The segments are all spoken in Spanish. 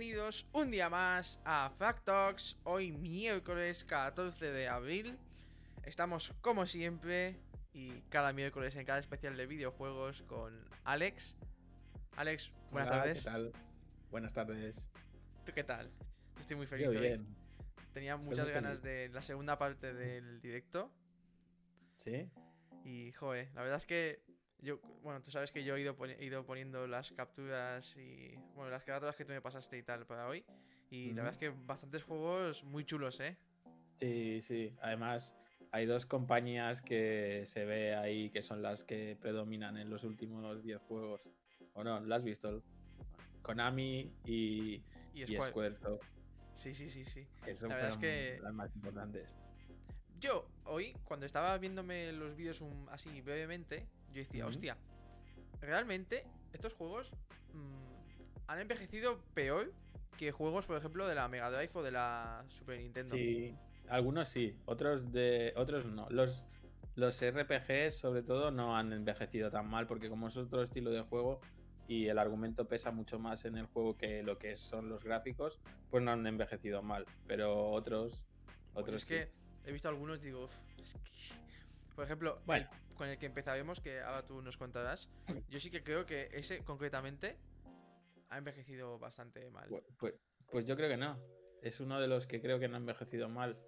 Bienvenidos un día más a Factox, hoy miércoles 14 de abril. Estamos como siempre y cada miércoles en cada especial de videojuegos con Alex. Alex, buenas Hola, tardes. ¿Qué tal? Buenas tardes. ¿Tú qué tal? Estoy muy feliz Yo hoy. bien. Tenía Estoy muchas ganas feliz. de la segunda parte del directo ¿Sí? y, joder, la verdad es que yo, bueno, tú sabes que yo he ido, he ido poniendo las capturas y, bueno, las carátulas que tú me pasaste y tal para hoy. Y la verdad es que bastantes juegos muy chulos, ¿eh? Sí, sí. Además, hay dos compañías que se ve ahí que son las que predominan en los últimos 10 juegos. ¿O no? ¿Lo has visto? Konami y, Y y Square- Sí, sí, sí, sí. que son La verdad es que- las más importantes. Yo, hoy, cuando estaba viéndome los vídeos un- así brevemente, yo decía, Ujú. hostia, realmente estos juegos mm, han envejecido peor que juegos, por ejemplo, de la Mega Drive o de la Super Nintendo. Sí, algunos sí, otros de otros no. Los, los RPGs, sobre todo, no han envejecido tan mal porque como es otro estilo de juego y el argumento pesa mucho más en el juego que lo que son los gráficos, pues no han envejecido mal. Pero otros, Porque otros es sí. que he visto algunos digo, "Uf, es que... Por ejemplo, Bueno. el- con el que empezaremos, que ahora tú nos contarás, yo sí que creo que ese concretamente ha envejecido bastante mal. Pu- Pues, pues yo creo que no. Es uno de los que creo que no ha envejecido mal.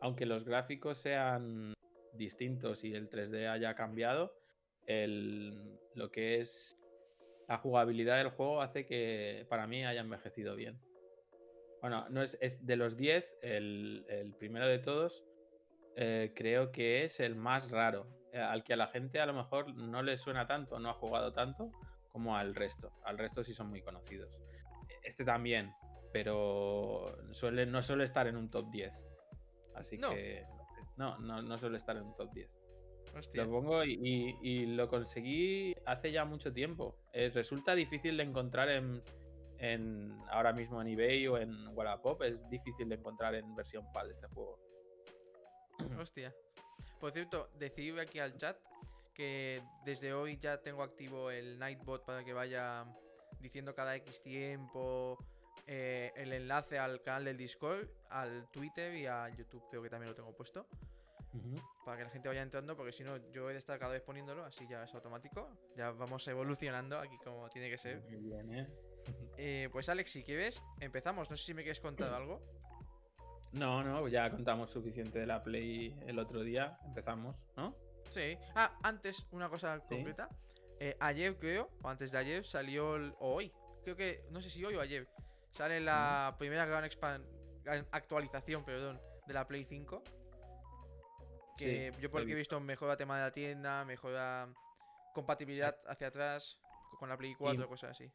Aunque los gráficos sean distintos y el 3D haya cambiado, el, lo que es la jugabilidad del juego hace que para mí haya envejecido bien. Bueno, no es, es de los 10, el, el primero de todos, eh, creo que es el más raro, eh, al que a la gente a lo mejor no le suena tanto, no ha jugado tanto como al resto. Al resto sí son muy conocidos. Este también, pero suele, no suele estar en un top 10. Así No. que no, no, no suele estar en un top 10. Hostia. Lo pongo y, y- y lo conseguí hace ya mucho tiempo. Eh, resulta difícil de encontrar en, en- ahora mismo en eBay o en Wallapop. Es difícil de encontrar en versión PAL este juego. Hostia. Por cierto, decir aquí al chat que desde hoy ya tengo activo el Nightbot para que vaya diciendo cada X tiempo eh, el enlace al canal del Discord, al Twitter y a YouTube, creo que también lo tengo puesto. Para que la gente vaya entrando, porque si no, yo he de estar cada vez poniéndolo, así ya es automático. Ya vamos evolucionando aquí como tiene que ser. Muy bien, ¿eh? Eh, pues Alex, si quieres, empezamos. No sé si me quieres contar algo. No, no, ya contamos suficiente de la Play el otro día. Empezamos, ¿no? Sí. Ah, antes, una cosa Sí. concreta. Eh, ayer creo, o antes de ayer, salió. el- o hoy. Creo que. No sé si hoy o ayer. Sale la primera gran, actualización, perdón, de la Play 5. Que Sí, yo por he el que he visto mejora tema de la tienda, mejora compatibilidad hacia atrás con la Play 4, cosas así.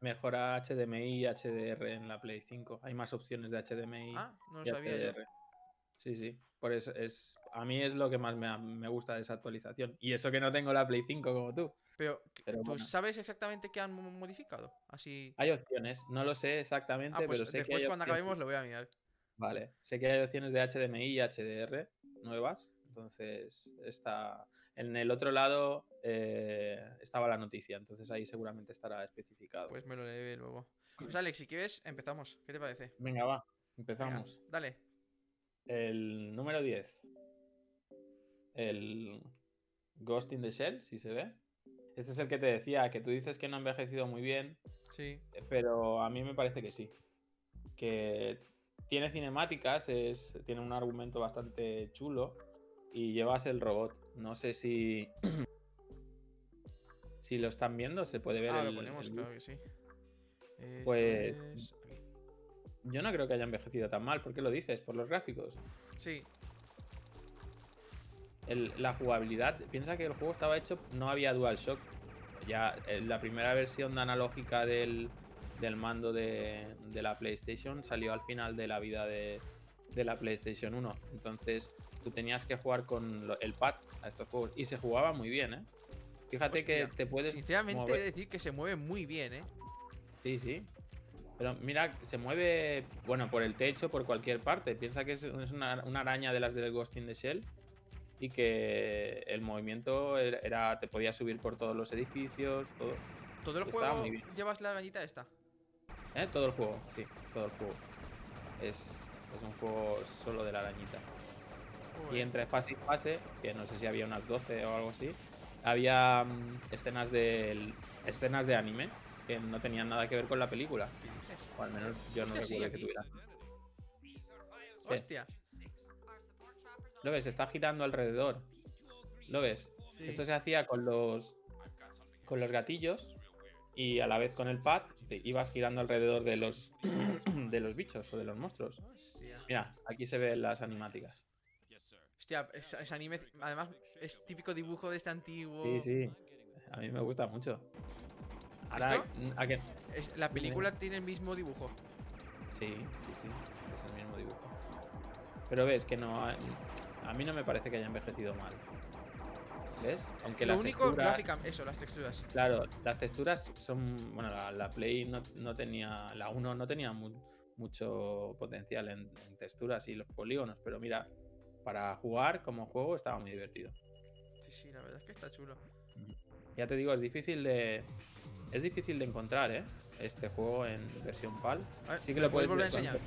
Mejora HDMI y HDR en la Play 5. Hay más opciones de HDMI. Ah, no lo y sabía yo. HDR. Sí, sí. Por eso es. A mí es lo que más me, me gusta de esa actualización. Y eso que no tengo la Play 5 como tú. Pero, Pero ¿tú bueno. sabes exactamente qué han mo- modificado? Así. Hay opciones. No lo sé exactamente, Ah, pues pero sé que después cuando opciones. acabemos lo voy a mirar. Vale. Sé que hay opciones de HDMI y HDR nuevas. Entonces está. En el otro lado eh, estaba la noticia. Entonces ahí seguramente estará especificado. Pues me lo leeré luego. Pues Alex, si quieres, empezamos. ¿Qué te parece? Venga, va. Venga, Empezamos. dale. El número 10. El Ghost in the Shell, si se ve. Este es el que te decía, que tú dices que no ha envejecido muy bien, Sí. eh, pero a mí me parece que sí. Que tiene cinemáticas, es, tiene un argumento bastante chulo y llevas el robot. No sé si... si lo están viendo, se puede ver Ah, el, lo ponemos, el claro que sí. Esto Pues- es-. Yo no creo que haya envejecido tan mal. ¿Por qué lo dices? ¿Por los gráficos? Sí, el- la jugabilidad, piensa que el juego estaba hecho, no había DualShock. Ya eh, la primera versión de analógica del, del mando de, de la PlayStation salió al final de la vida de, de la PlayStation 1. Entonces tú tenías que jugar con el pad a estos juegos y se jugaba muy bien, ¿eh? Fíjate que te puedes sinceramente he de decir que se mueve muy bien, ¿eh? Sí, sí. Pero mira, se mueve, bueno, por el techo, por cualquier parte. Piensa que es, una, una araña de las del Ghost in the Shell y que el movimiento era, era- te podía subir por todos los edificios, todo. Todo el Estaba juego muy bien. llevas la arañita esta. ¿Eh? Todo el juego, sí, todo el juego. Es, es un juego solo de la arañita. Y entre fase y fase, que no sé si había unas 12 o algo así, había mm, escenas de escenas de anime que no tenían nada que ver con la película. O al menos yo no Hostia, sí, recuerdo que tuviera. Hostia. ¿Lo ves? Está girando alrededor. ¿Lo ves? Sí. Esto se hacía con los con los gatillos y a la vez con el pad te ibas girando alrededor de los de los bichos o de los monstruos. Mira, aquí se ven las animáticas. Hostia, es, es anime. Además, es típico dibujo de este antiguo. Sí, sí. A mí me gusta mucho. Ahora, ¿Esto? ¿a qué? Es- la película tiene el mismo dibujo. Sí, sí, sí. Es el mismo dibujo. Pero ves que no. A, a mí no me parece que haya envejecido mal. ¿Ves? Aunque Lo las único, texturas. gráfica, eso, las texturas. Claro, las texturas son. Bueno, la, la Play no, no tenía. La 1 no tenía mu- mucho potencial en, en texturas y los polígonos, pero mira, para jugar como juego estaba muy divertido. Sí, sí, la verdad es que está chulo. Ya te digo, es difícil de. Es difícil de encontrar, ¿eh? Este juego en versión PAL. Ver, Sí que ¿me lo puedes volver a enseñar?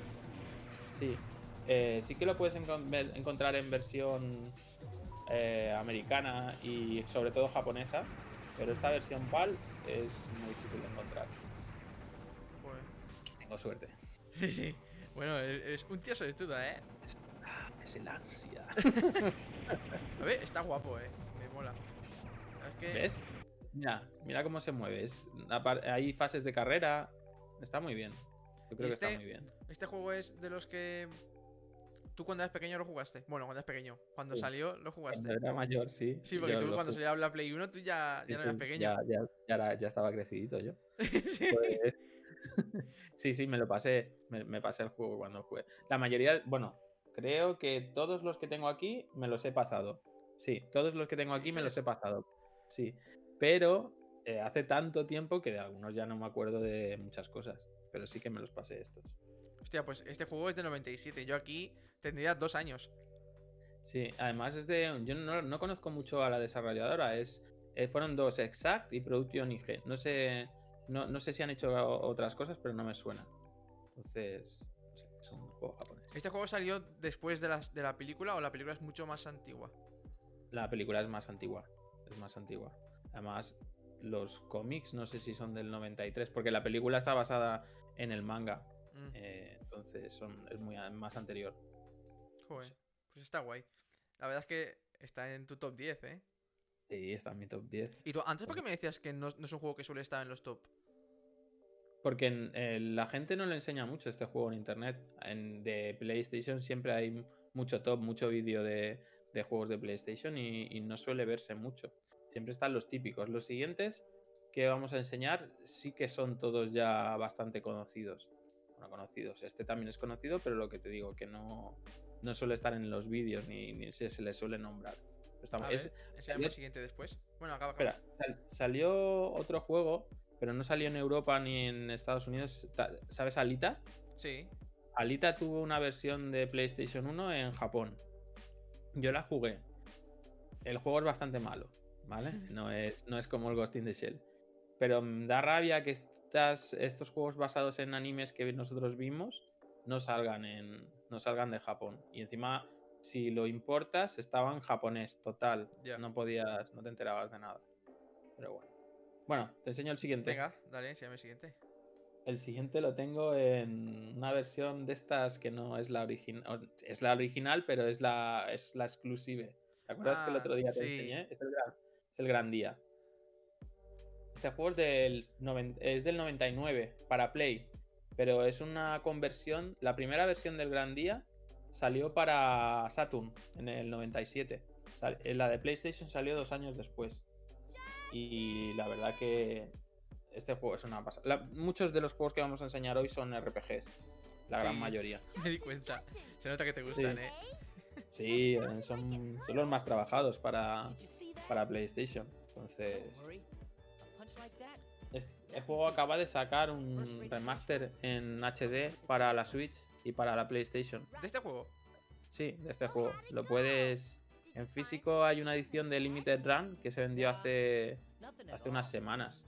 Sí. Eh, sí que lo puedes encontrar en versión eh, americana y sobre todo japonesa. Pero esta versión PAL es muy difícil de encontrar. Joder. Tengo suerte. Sí, sí. Bueno, es, un tío suertudo, ¿eh? Es el ansia. A ver, está guapo, ¿eh? Me mola. Es que... ¿Ves? Mira, mira cómo se mueve. Es, hay fases de carrera. Está muy bien. Yo creo que este- está muy bien. Este juego es de los que... ¿Tú cuando eras pequeño lo jugaste? Bueno, cuando eras pequeño. Cuando Sí. salió lo jugaste. Cuando era mayor, sí. Sí, porque yo tú cuando salió la Play 1 tú ya, Sí, ya no eras pequeño. Ya, ya, ya, era- ya estaba crecidito yo. Sí. Pues- sí, sí, me lo pasé. Me, me pasé el juego cuando jugué. La mayoría, bueno, creo que todos los que tengo aquí me los he pasado. Sí, todos los que tengo aquí me los he pasado. Sí, pero eh, hace tanto tiempo que de algunos ya no me acuerdo de muchas cosas. Pero sí que me los pasé estos. Hostia, pues este juego es de 97. Yo aquí tendría dos años. Sí, además es de. Yo no, no conozco mucho a la desarrolladora. Es, eh, fueron dos, Exact y Production IG. No sé, no, no sé si han hecho otras cosas, pero no me suena. Entonces, no sé, es un juego japonés. ¿Este juego salió después de, las, de la película o la película es mucho más antigua? La película es más antigua. Es más antigua. Además, los cómics no sé si son del 93, porque la película está basada en el manga. Mm, eh, entonces son, es muy más anterior. joder, sí. pues está guay. La verdad es que está en tu top 10, ¿eh? Sí, está en mi top 10. ¿Y tú antes por qué me decías que no, no es un juego que suele estar en los top? Porque en- eh, la gente no le enseña mucho este juego en internet. En, de PlayStation siempre hay mucho top, mucho vídeo de, de juegos de PlayStation y, y no suele verse mucho. Siempre están los típicos. Los siguientes que vamos a enseñar sí que son todos ya bastante conocidos. Bueno, conocidos. Este también es conocido, pero lo que te digo, que no, no suele estar en los vídeos ni, ni se, se le suele nombrar. A es- el siguiente después. Bueno, acaba, acaba. Espera, sal- salió otro juego, pero no salió en Europa ni en Estados Unidos. ¿Sabes Alita? Sí. Alita tuvo una versión de PlayStation 1 en Japón. Yo la jugué. El juego es bastante malo, ¿vale? No es, no es como el Ghost in the Shell. Pero mm, da rabia que estas, estos juegos basados en animes que nosotros vimos no salgan, en, no salgan de Japón. Y encima, si lo importas, estaba en japonés, total. Ya. No podías, no te enterabas de nada. Pero bueno. Bueno, te enseño el siguiente. Venga, dale, enséñame el siguiente. El siguiente lo tengo en una versión de estas que no es la original. Es la original, pero es la, es la exclusive. ¿Te acuerdas que el Ah, otro día te sí. enseñé? Es el, gran, es el gran día. Este juego es del, noven- es del 99 para Play, pero es una conversión. La primera versión del gran día salió para Saturn en el 97. Sal- eh, La de PlayStation salió dos años después. Y la verdad que este juego es una pasada. La- muchos de los juegos que vamos a enseñar hoy son RPGs. La gran mayoría. Me di cuenta. Se nota que te gustan, ¿eh? Sí, eh, son, son los más trabajados para, para PlayStation. Entonces, es- el juego acaba de sacar un remaster en HD para la Switch y para la PlayStation. De este juego. Sí, de este juego. Lo puedes. En físico hay una edición de Limited Run que se vendió hace, hace unas semanas.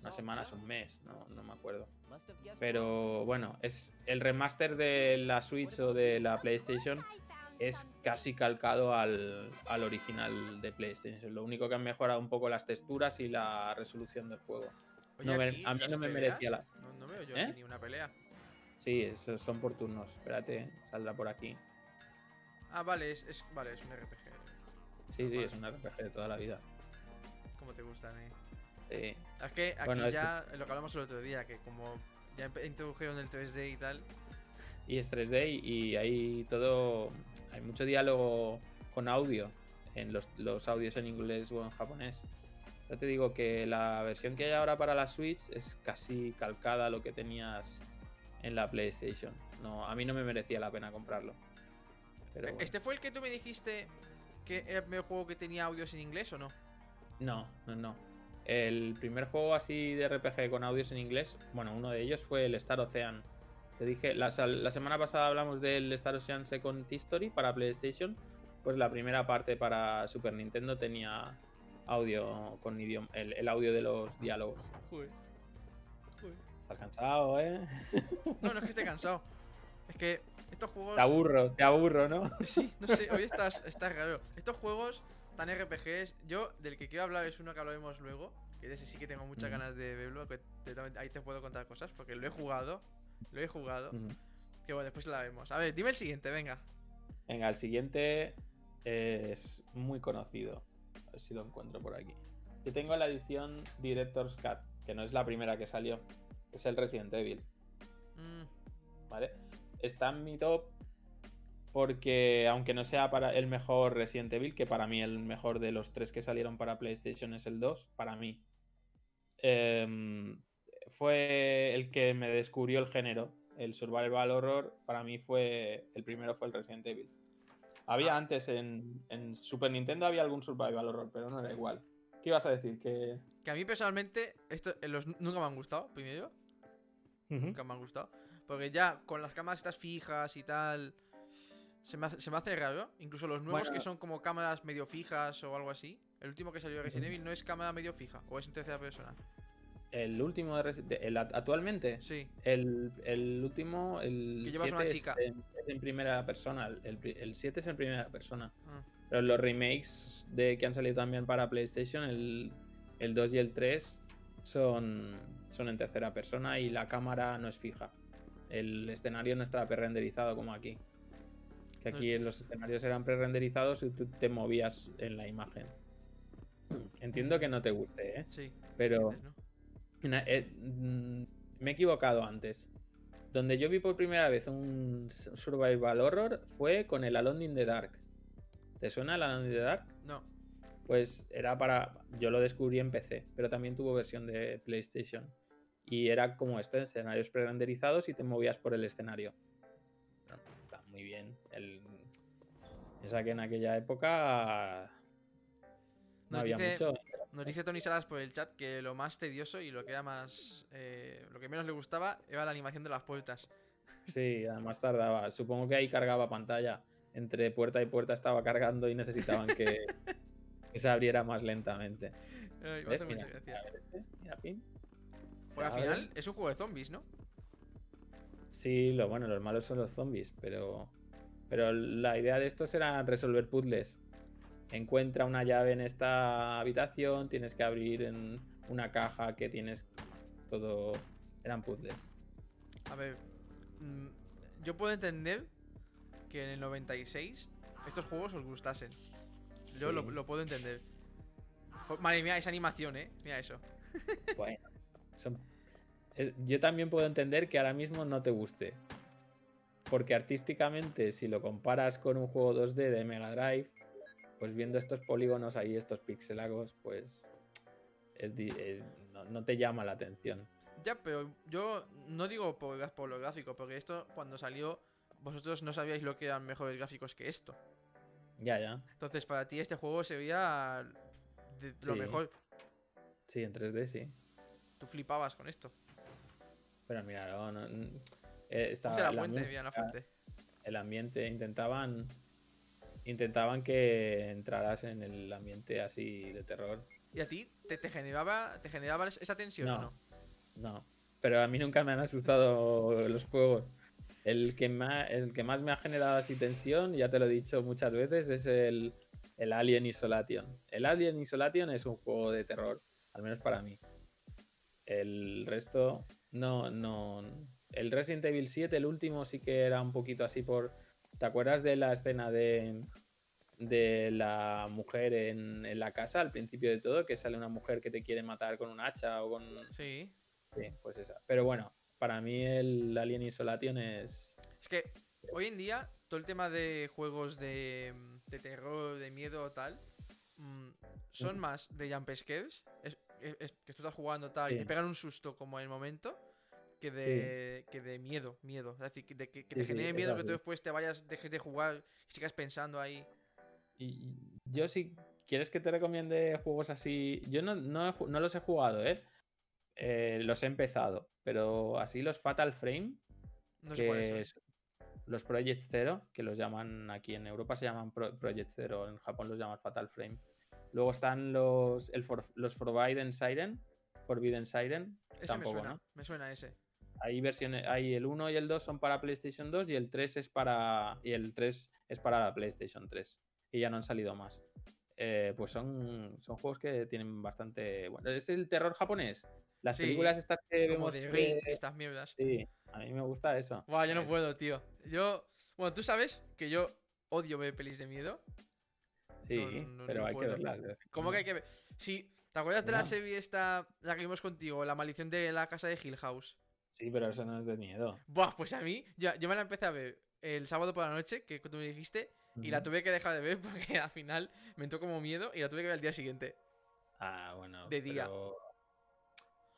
unas semanas, un mes, no, no me acuerdo. Pero bueno, es el remaster de la Switch o de la PlayStation es casi calcado al, al, original de PlayStation. Lo único que han mejorado un poco las texturas y la resolución del juego. Oye, No me- a mí no me peleas, merecía la- No, no veo yo ¿Eh? ni una pelea. Sí, son por turnos. Espérate, saldrá por aquí. Ah, vale, es, es- vale, es un RPG. Sí, sí, es un RPG de toda la vida. Como te gustan, eh. Sí. Es que aquí Bueno, es ya, lo que hablamos el otro día, que como ya introdujeron el 3D y tal. Y es 3D y, y hay todo. Hay mucho diálogo con audio. En los, los audios en inglés o en japonés. Ya te digo que la versión que hay ahora para la Switch es casi calcada a lo que tenías en la PlayStation. No, a mí no me merecía la pena comprarlo. Pero bueno. ¿Este fue el que tú me dijiste que era el primer juego que tenía audios en inglés o no? No, no, no. El primer juego así de RPG con audios en inglés, bueno, uno de ellos fue el Star Ocean. Te dije, la, la semana pasada hablamos del Star Ocean Second History para PlayStation. Pues la primera parte para Super Nintendo tenía audio con idioma, el, el audio de los diálogos. Joder. Estás cansado, ¿eh? No, no es que esté cansado. Es que estos juegos. Te aburro, te aburro, ¿no? Sí, no sé, hoy estás, estás raro. Estos juegos tan RPGs, yo del que quiero hablar es uno que hablaremos luego, que de ese sí que tengo muchas ganas de verlo, que te- ahí te puedo contar cosas, porque lo he jugado, lo he jugado, que bueno, después la vemos. A ver, dime el siguiente, venga. Venga, el siguiente es muy conocido. A ver si lo encuentro por aquí. Yo tengo la edición Director's Cut, que no es la primera que salió. Es el Resident Evil, Mm, ¿vale? Está en mi top porque, aunque no sea para el mejor Resident Evil, que para mí el mejor de los tres que salieron para PlayStation es el 2, para mí. em, fue el que me descubrió el género. El Survival Horror, para mí fue. El primero fue el Resident Evil. Había Ah. antes en, en Super Nintendo había algún Survival Horror, pero no era igual. ¿Qué ibas a decir? Que. que a mí personalmente, esto, eh, los nunca me han gustado, primero, nunca me han gustado. Porque ya con las cámaras estas fijas y tal, se me hace, se me hace raro. Incluso los nuevos Bueno. que son como cámaras medio fijas o algo así. El último que salió de Resident. Evil no es cámara medio fija, o es en tercera persona. El último de Resi- de- el act- actualmente. Sí. El, el último, el Que llevas una 7 chica. Es, en, es en primera persona. El 7 es en primera persona. Ah. Pero los remakes de que han salido también para PlayStation, el, el 2 y el 3, son, son en tercera persona y la cámara no es fija. El escenario no está pre-renderizado como aquí. Que aquí los escenarios eran pre-renderizados y tú te movías en la imagen. Entiendo que no te guste, ¿eh? Sí. Pero eh, mm, me he equivocado antes. Donde yo vi por primera vez un survival horror fue con el Alone in the Dark. ¿Te suena el Alone in the Dark? No. Pues era para. Yo lo descubrí en PC, pero también tuvo versión de PlayStation. Y era como esto: escenarios pre-renderizados y te movías por el escenario. Está muy bien. El... Esa que en aquella época. No Nos había dice- mucho. Nos dice Tony Salas por el chat que lo más tedioso y lo que era más. eh, lo que menos le gustaba era la animación de las puertas. Sí, además tardaba. Supongo que ahí cargaba pantalla. Entre puerta y puerta estaba cargando y necesitaban que, que se abriera más lentamente. Porque al final es un juego de zombies, ¿no? Sí, lo bueno, los malos son los zombies, pero. Pero la idea de estos era resolver puzzles. Encuentra una llave en esta habitación, tienes que abrir en una caja que tienes todo. Eran puzzles. A ver. mm, yo puedo entender que en el 96 estos juegos os gustasen. Yo Sí. lo puedo entender. Oh, Madre mía, esa animación, ¿eh? Mira eso. Bueno, son- yo también puedo entender que ahora mismo no te guste. Porque artísticamente, si lo comparas con un juego 2D de Mega Drive, pues viendo estos polígonos ahí, estos pixelagos, pues es di- es- no, no te llama la atención. Ya, pero yo no digo por, por lo gráfico, porque esto cuando salió, vosotros no sabíais lo que eran mejores gráficos que esto. Ya, ya. Entonces, para ti este juego se veía de lo Sí. mejor. Sí, en 3D sí. Tú flipabas con esto. Pero mira, no, no- eh, estaba la la fuente, música, mira la fuente. el ambiente, intentaban intentaban que entraras en el ambiente así de terror. ¿Y a ti te, te generaba, te generaba esa tensión o No. no? No, pero a mí nunca me han asustado los juegos. El que, más, el que más me ha generado así tensión, ya te lo he dicho muchas veces, es el, el Alien Isolation. El Alien Isolation es un juego de terror, al menos para mí. El resto, no, no. El Resident Evil 7, el último, sí que era un poquito así por. ¿Te acuerdas de la escena de, de la mujer en, en la casa al principio de todo? Que sale una mujer que te quiere matar con un hacha o con. Sí. Sí, pues esa. Pero bueno, para mí el Alien Isolation es. Es que hoy en día todo el tema de juegos de, de terror, de miedo o tal, mm, son Mm. más de jump scares, es, es- es que tú estás jugando tal y te pegan un susto como en el momento, que de, que de miedo, miedo. Es decir, que, de que, que te Sí, genere miedo que tú después te vayas, dejes de jugar y sigas pensando ahí. Y yo si quieres que te recomiende juegos así. Yo no, no, no los he jugado, ¿eh? Eh, Los he empezado. Pero así los Fatal Frame, No sé que es- los Project Zero, que los llaman aquí en Europa se llaman Pro- Project Zero, en Japón los llaman Fatal Frame. Luego están los, el For- los Forbidden Siren. Forbidden Siren. Ese tampoco, me suena, ¿no? me suena ese. Hay versiones, hay el 1 y el 2 son para PlayStation 2 y el 3 es para y el 3 es para la PlayStation 3 y ya no han salido más. Eh, pues son, son juegos que tienen bastante bueno, es el terror japonés. Las Sí, películas estas que Como vemos de que- Ring, estas mierdas. sí, a mí me gusta eso. Buah, yo no Es- puedo, tío. Yo. Bueno, tú sabes que yo odio ver pelis de miedo. Sí, no, no, pero no hay puedo. que verlas. en ¿Cómo que hay que ver? Sí, ¿te acuerdas de la serie esta, la que vimos contigo, La maldición de la casa de Hill House? Sí, pero eso no es de miedo. Buah, pues a mí, yo, yo me la empecé a ver el sábado por la noche, que tú me dijiste, y la tuve que dejar de ver porque al final me entró como miedo y la tuve que ver al día siguiente. Ah, bueno. de día.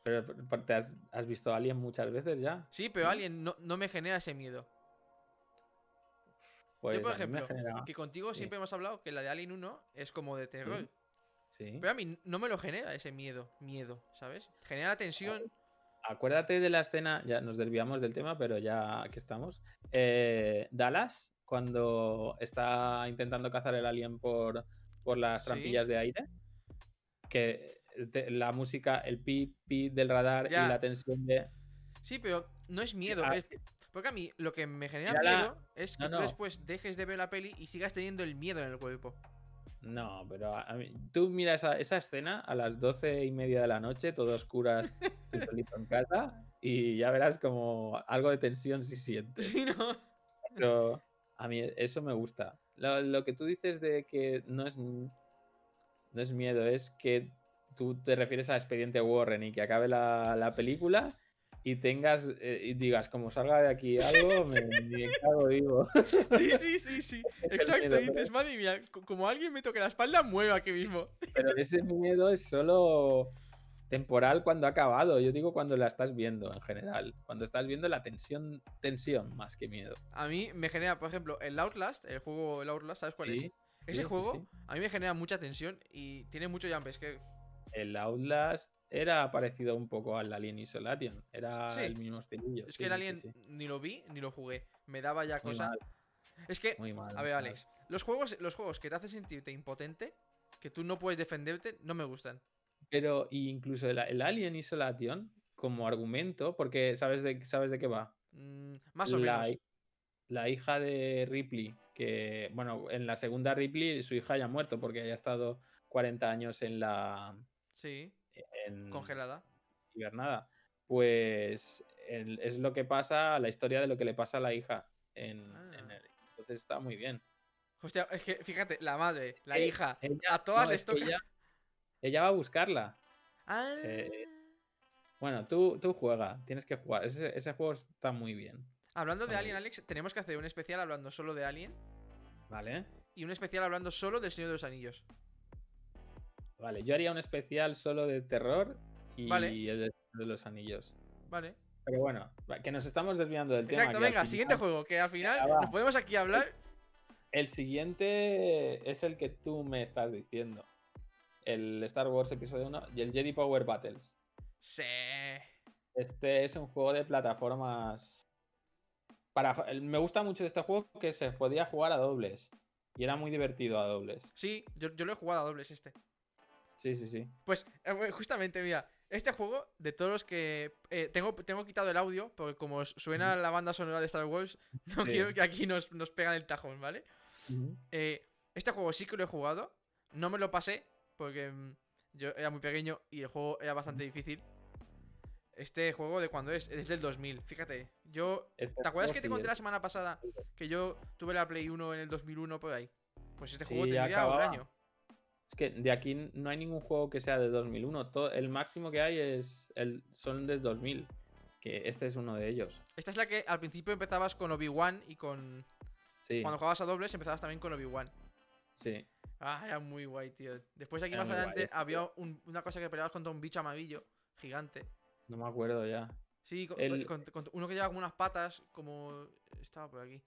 Pero, ¿te has, has visto a Alien muchas veces ya? Sí, pero ¿No? alguien no, no me genera ese miedo. Pues yo, por mí me ejemplo, genera- que contigo sí. siempre hemos hablado que la de Alien 1 es como de terror. Sí. Pero a mí no me lo genera ese miedo, miedo, ¿sabes? Genera tensión. Acuérdate de la escena, ya nos desviamos del tema, pero ya que estamos. Eh, Dallas, cuando está intentando cazar el alien por, por las Sí. trampillas de aire, que te- la música, el pi, pi del radar Ya. y la tensión de... Sí, pero no es miedo. Ah, es- Porque a mí lo que me genera Mírala. miedo es que No, tú después dejes de ver la peli y sigas teniendo el miedo en el cuerpo. No, pero a- mí- tú mira esa, esa escena a las doce y media de la noche, todo oscuras, tú solito en casa, y ya verás como algo de tensión sí sientes. Sí, ¿no? Pero a mí eso me gusta. Lo, lo que tú dices de que no es, no es miedo, es que tú te refieres a Expediente Warren y que acabe la, la película y tengas eh, y digas, como salga de aquí algo, me, me cago vivo. Sí, sí, sí, sí. Es Exacto. miedo, y dices, madre mía, co- como alguien me toque la espalda, mueva aquí mismo. Pero ese miedo es solo temporal cuando ha acabado. Yo digo cuando la estás viendo en general. Cuando estás viendo la tensión, tensión más que miedo. A mí me genera, por ejemplo, el Outlast, el juego el Outlast, ¿sabes cuál Sí, es? Ese sí, sí, juego sí. a mí me genera mucha tensión y tiene mucho jump scare. El Outlast era parecido un poco al Alien Isolation. Era Sí. el mismo estilillo. Es sí, que el Alien sí, ni lo vi ni lo jugué. Me daba ya Muy cosa. mal, Es que, muy mal. a ver, mal. Alex, los juegos, los juegos que te hacen sentirte impotente, que tú no puedes defenderte, no me gustan. Pero incluso el, el Alien Isolation, como argumento, porque ¿sabes de, sabes de qué va? Mm, más o la, menos. la hija de Ripley, que, bueno, en la segunda Ripley su hija ya ha muerto porque haya estado 40 años en la... Sí, En, congelada. hibernada. Pues el- es lo que pasa, la historia de lo que le pasa a la hija. En, en Ah. el- entonces está muy bien. Hostia, es que fíjate, la madre, la que hija, ella- a todas no, les toca. Ella, ella va a buscarla. Ah, eh, Bueno, tú, tú juega, tienes que jugar. Ese, ese juego está muy bien. hablando de Alien, Alex, tenemos que hacer un especial hablando solo de Alien ¿Vale? y un especial hablando solo del Señor de los Anillos. Vale, yo haría un especial solo de terror y Vale. el de, de los anillos. Vale. Pero bueno, que nos estamos desviando del tema. Exacto, que al venga, final- siguiente juego, que al final Venga, nos podemos aquí hablar. El siguiente es el que tú me estás diciendo. El Star Wars Episodio 1 y el Jedi Power Battles. Sí. Este es un juego de plataformas. Para, me gusta mucho de este juego que se podía jugar a dobles. Y era muy divertido a dobles. Sí, yo, yo lo he jugado a dobles este. Sí, sí, sí. Pues eh, justamente, mira, este juego, de todos los que. eh, tengo, tengo quitado el audio, porque como suena la banda sonora de Star Wars, no Sí. quiero que aquí nos, nos pegan el tajón, ¿vale? Eh, este juego sí que lo he jugado. No me lo pasé, porque mm, yo era muy pequeño y el juego era bastante difícil. Este juego de cuando es, es del 2000. Fíjate, yo. Este ¿Te acuerdas que te conté la semana pasada que yo tuve la Play 1 en el 2001 por ahí? Pues este Sí, juego tendría un año. Es que de aquí no hay ningún juego que sea de 2001. todo- el máximo que hay es el, son del 2000. Que este es uno de ellos. Esta es la que al principio empezabas con Obi-Wan y con. Sí, Cuando jugabas a dobles empezabas también con Obi-Wan. sí. Ah, era muy guay, tío. Después aquí Era más adelante guay. había un- una cosa que peleabas contra un bicho amarillo gigante. No me acuerdo ya. Sí, con- El- con- con- uno que llevaba como unas patas, como... Estaba por aquí.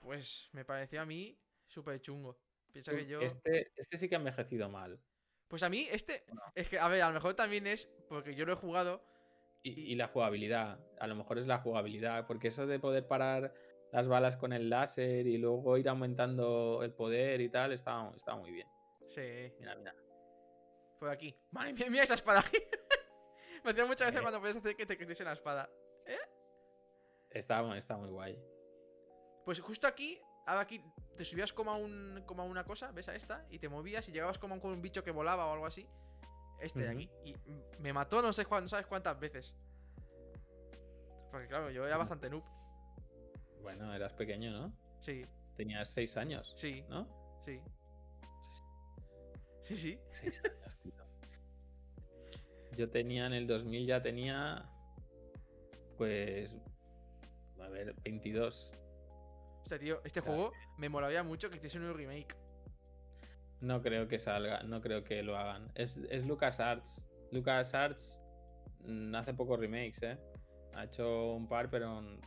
Pues me pareció a mí súper chungo. Piensa que yo... Este, este sí que ha envejecido mal. Pues a mí este... Es que, a ver, a lo mejor también es porque yo lo he jugado... Y, la jugabilidad. A lo mejor es la jugabilidad. Porque eso de poder parar las balas con el láser y luego ir aumentando el poder y tal, estaba, estaba muy bien. Sí, Mira, mira. por aquí. Madre mía, mira esa espada. me hacía muchas veces Eh. cuando podías hacer que te creciese la espada. Está, está muy guay. Pues justo aquí, aquí te subías como a, un, como a una cosa, ¿ves a esta? Y te movías y llegabas como con un bicho que volaba o algo así. Este de aquí. Y me mató no sé no sabes cuántas veces. Porque claro, yo era bastante noob. Bueno, eras pequeño, ¿no? Sí, Tenías seis años, sí, ¿no? sí. Sí, sí. Seis años, tío. Yo tenía en el 2000, ya tenía. Pues. A ver, 22. Hostia, tío, este Claro. juego me molaría mucho que hiciesen un remake. No creo que salga, no creo que lo hagan. Es, es LucasArts. LucasArts mm, hace poco remakes, ¿eh? Ha hecho un par, pero mm,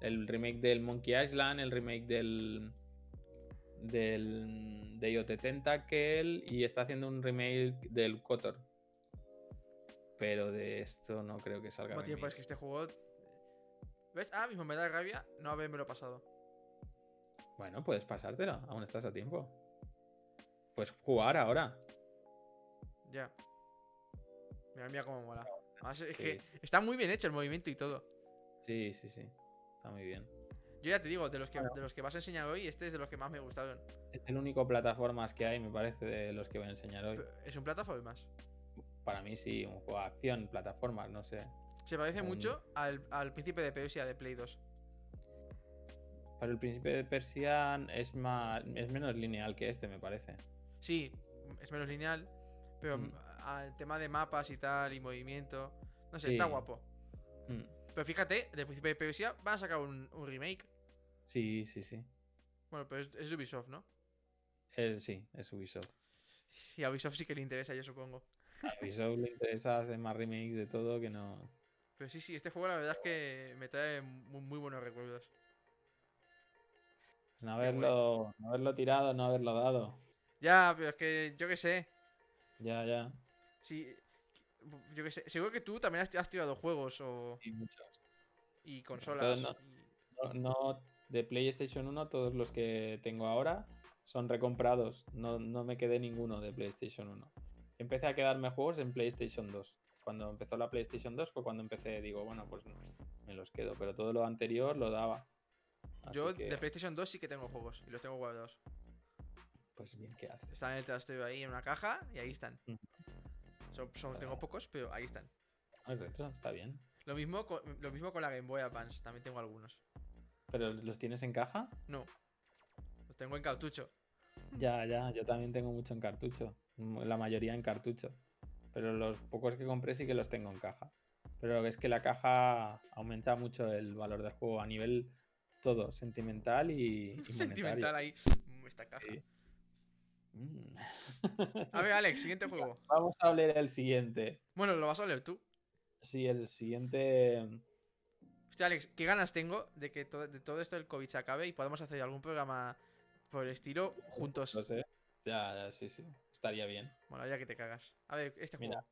el remake del Monkey Island, el remake del. del. de IoT Tentacle y está haciendo un remake del Kotor. Pero de esto no creo que salga. Buah, tío, remake. pues que este juego. ¿Ves? Ah, mismo me da rabia no habérmelo pasado. Bueno, puedes pasártelo, aún estás a tiempo. Puedes jugar ahora. Ya. Mira, mira cómo mola. Además, es Sí, que sí. está muy bien hecho el movimiento y todo. Sí, sí, sí. Está muy bien. Yo ya te digo, de los que, Bueno. de los que vas a enseñar hoy, este es de los que más me gustaron. Es el único plataformas que hay, me parece, de los que voy a enseñar hoy. Es un plataformas. Para mí sí, un juego de acción, plataformas, no sé. Se parece Un- mucho al, al príncipe de Persia de Play 2. Pero el príncipe de Persia es más es menos lineal que este, me parece. Sí, es menos lineal, pero Mm. al tema de mapas y tal, y movimiento. No sé, está guapo. Mm, Pero fíjate, del príncipe de Persia van a sacar un, un remake. Sí, sí, sí. Bueno, pero es, Ubisoft, ¿no? El, sí, es Ubisoft. Sí, a Ubisoft sí que le interesa, yo supongo. A Ubisoft le interesa hacer más remakes de todo que no. Pero sí, sí, este juego la verdad es que me trae muy, muy buenos recuerdos. No haberlo, no haberlo tirado, no haberlo dado. Ya, pero es que yo qué sé. Ya, ya. Sí, yo qué sé. Seguro que tú también has, has tirado juegos o, Y muchos. y consolas. no. No, no, de PlayStation 1, todos los que tengo ahora son recomprados. No, no me quedé ninguno de PlayStation 1. Empecé a quedarme juegos en PlayStation 2. Cuando empezó la PlayStation 2 fue cuando empecé, digo, bueno, pues me los quedo. Pero todo lo anterior lo daba. Así Yo que, de PlayStation 2 sí que tengo juegos y los tengo guardados. pues bien, ¿qué haces? Están en el trastero ahí en una caja y ahí están. Ujú. Son, son- tengo pocos, pero ahí están. No es retro, está bien. Lo mismo, con, lo mismo con la Game Boy Advance, también tengo algunos. ¿Pero los tienes en caja? No, los tengo en cartucho. Ya, ya, yo también tengo mucho en cartucho. mm, La mayoría en cartucho. Pero los pocos que compré sí que los tengo en caja. Pero es que la caja aumenta mucho el valor del juego a nivel todo, sentimental y, y Sentimental ahí. mm, Esta caja. Sí. Mm. A ver, Alex, siguiente juego. Vamos a leer el siguiente. Bueno, lo vas a leer tú. Sí, el siguiente. Hostia, Alex, qué ganas tengo de que todo, de todo esto del COVID se acabe y podamos hacer algún programa por el estilo juntos. No sé. Ya, ya, sí, sí. Estaría bien. Bueno, ya que te cagas. A ver, este juego. Mira.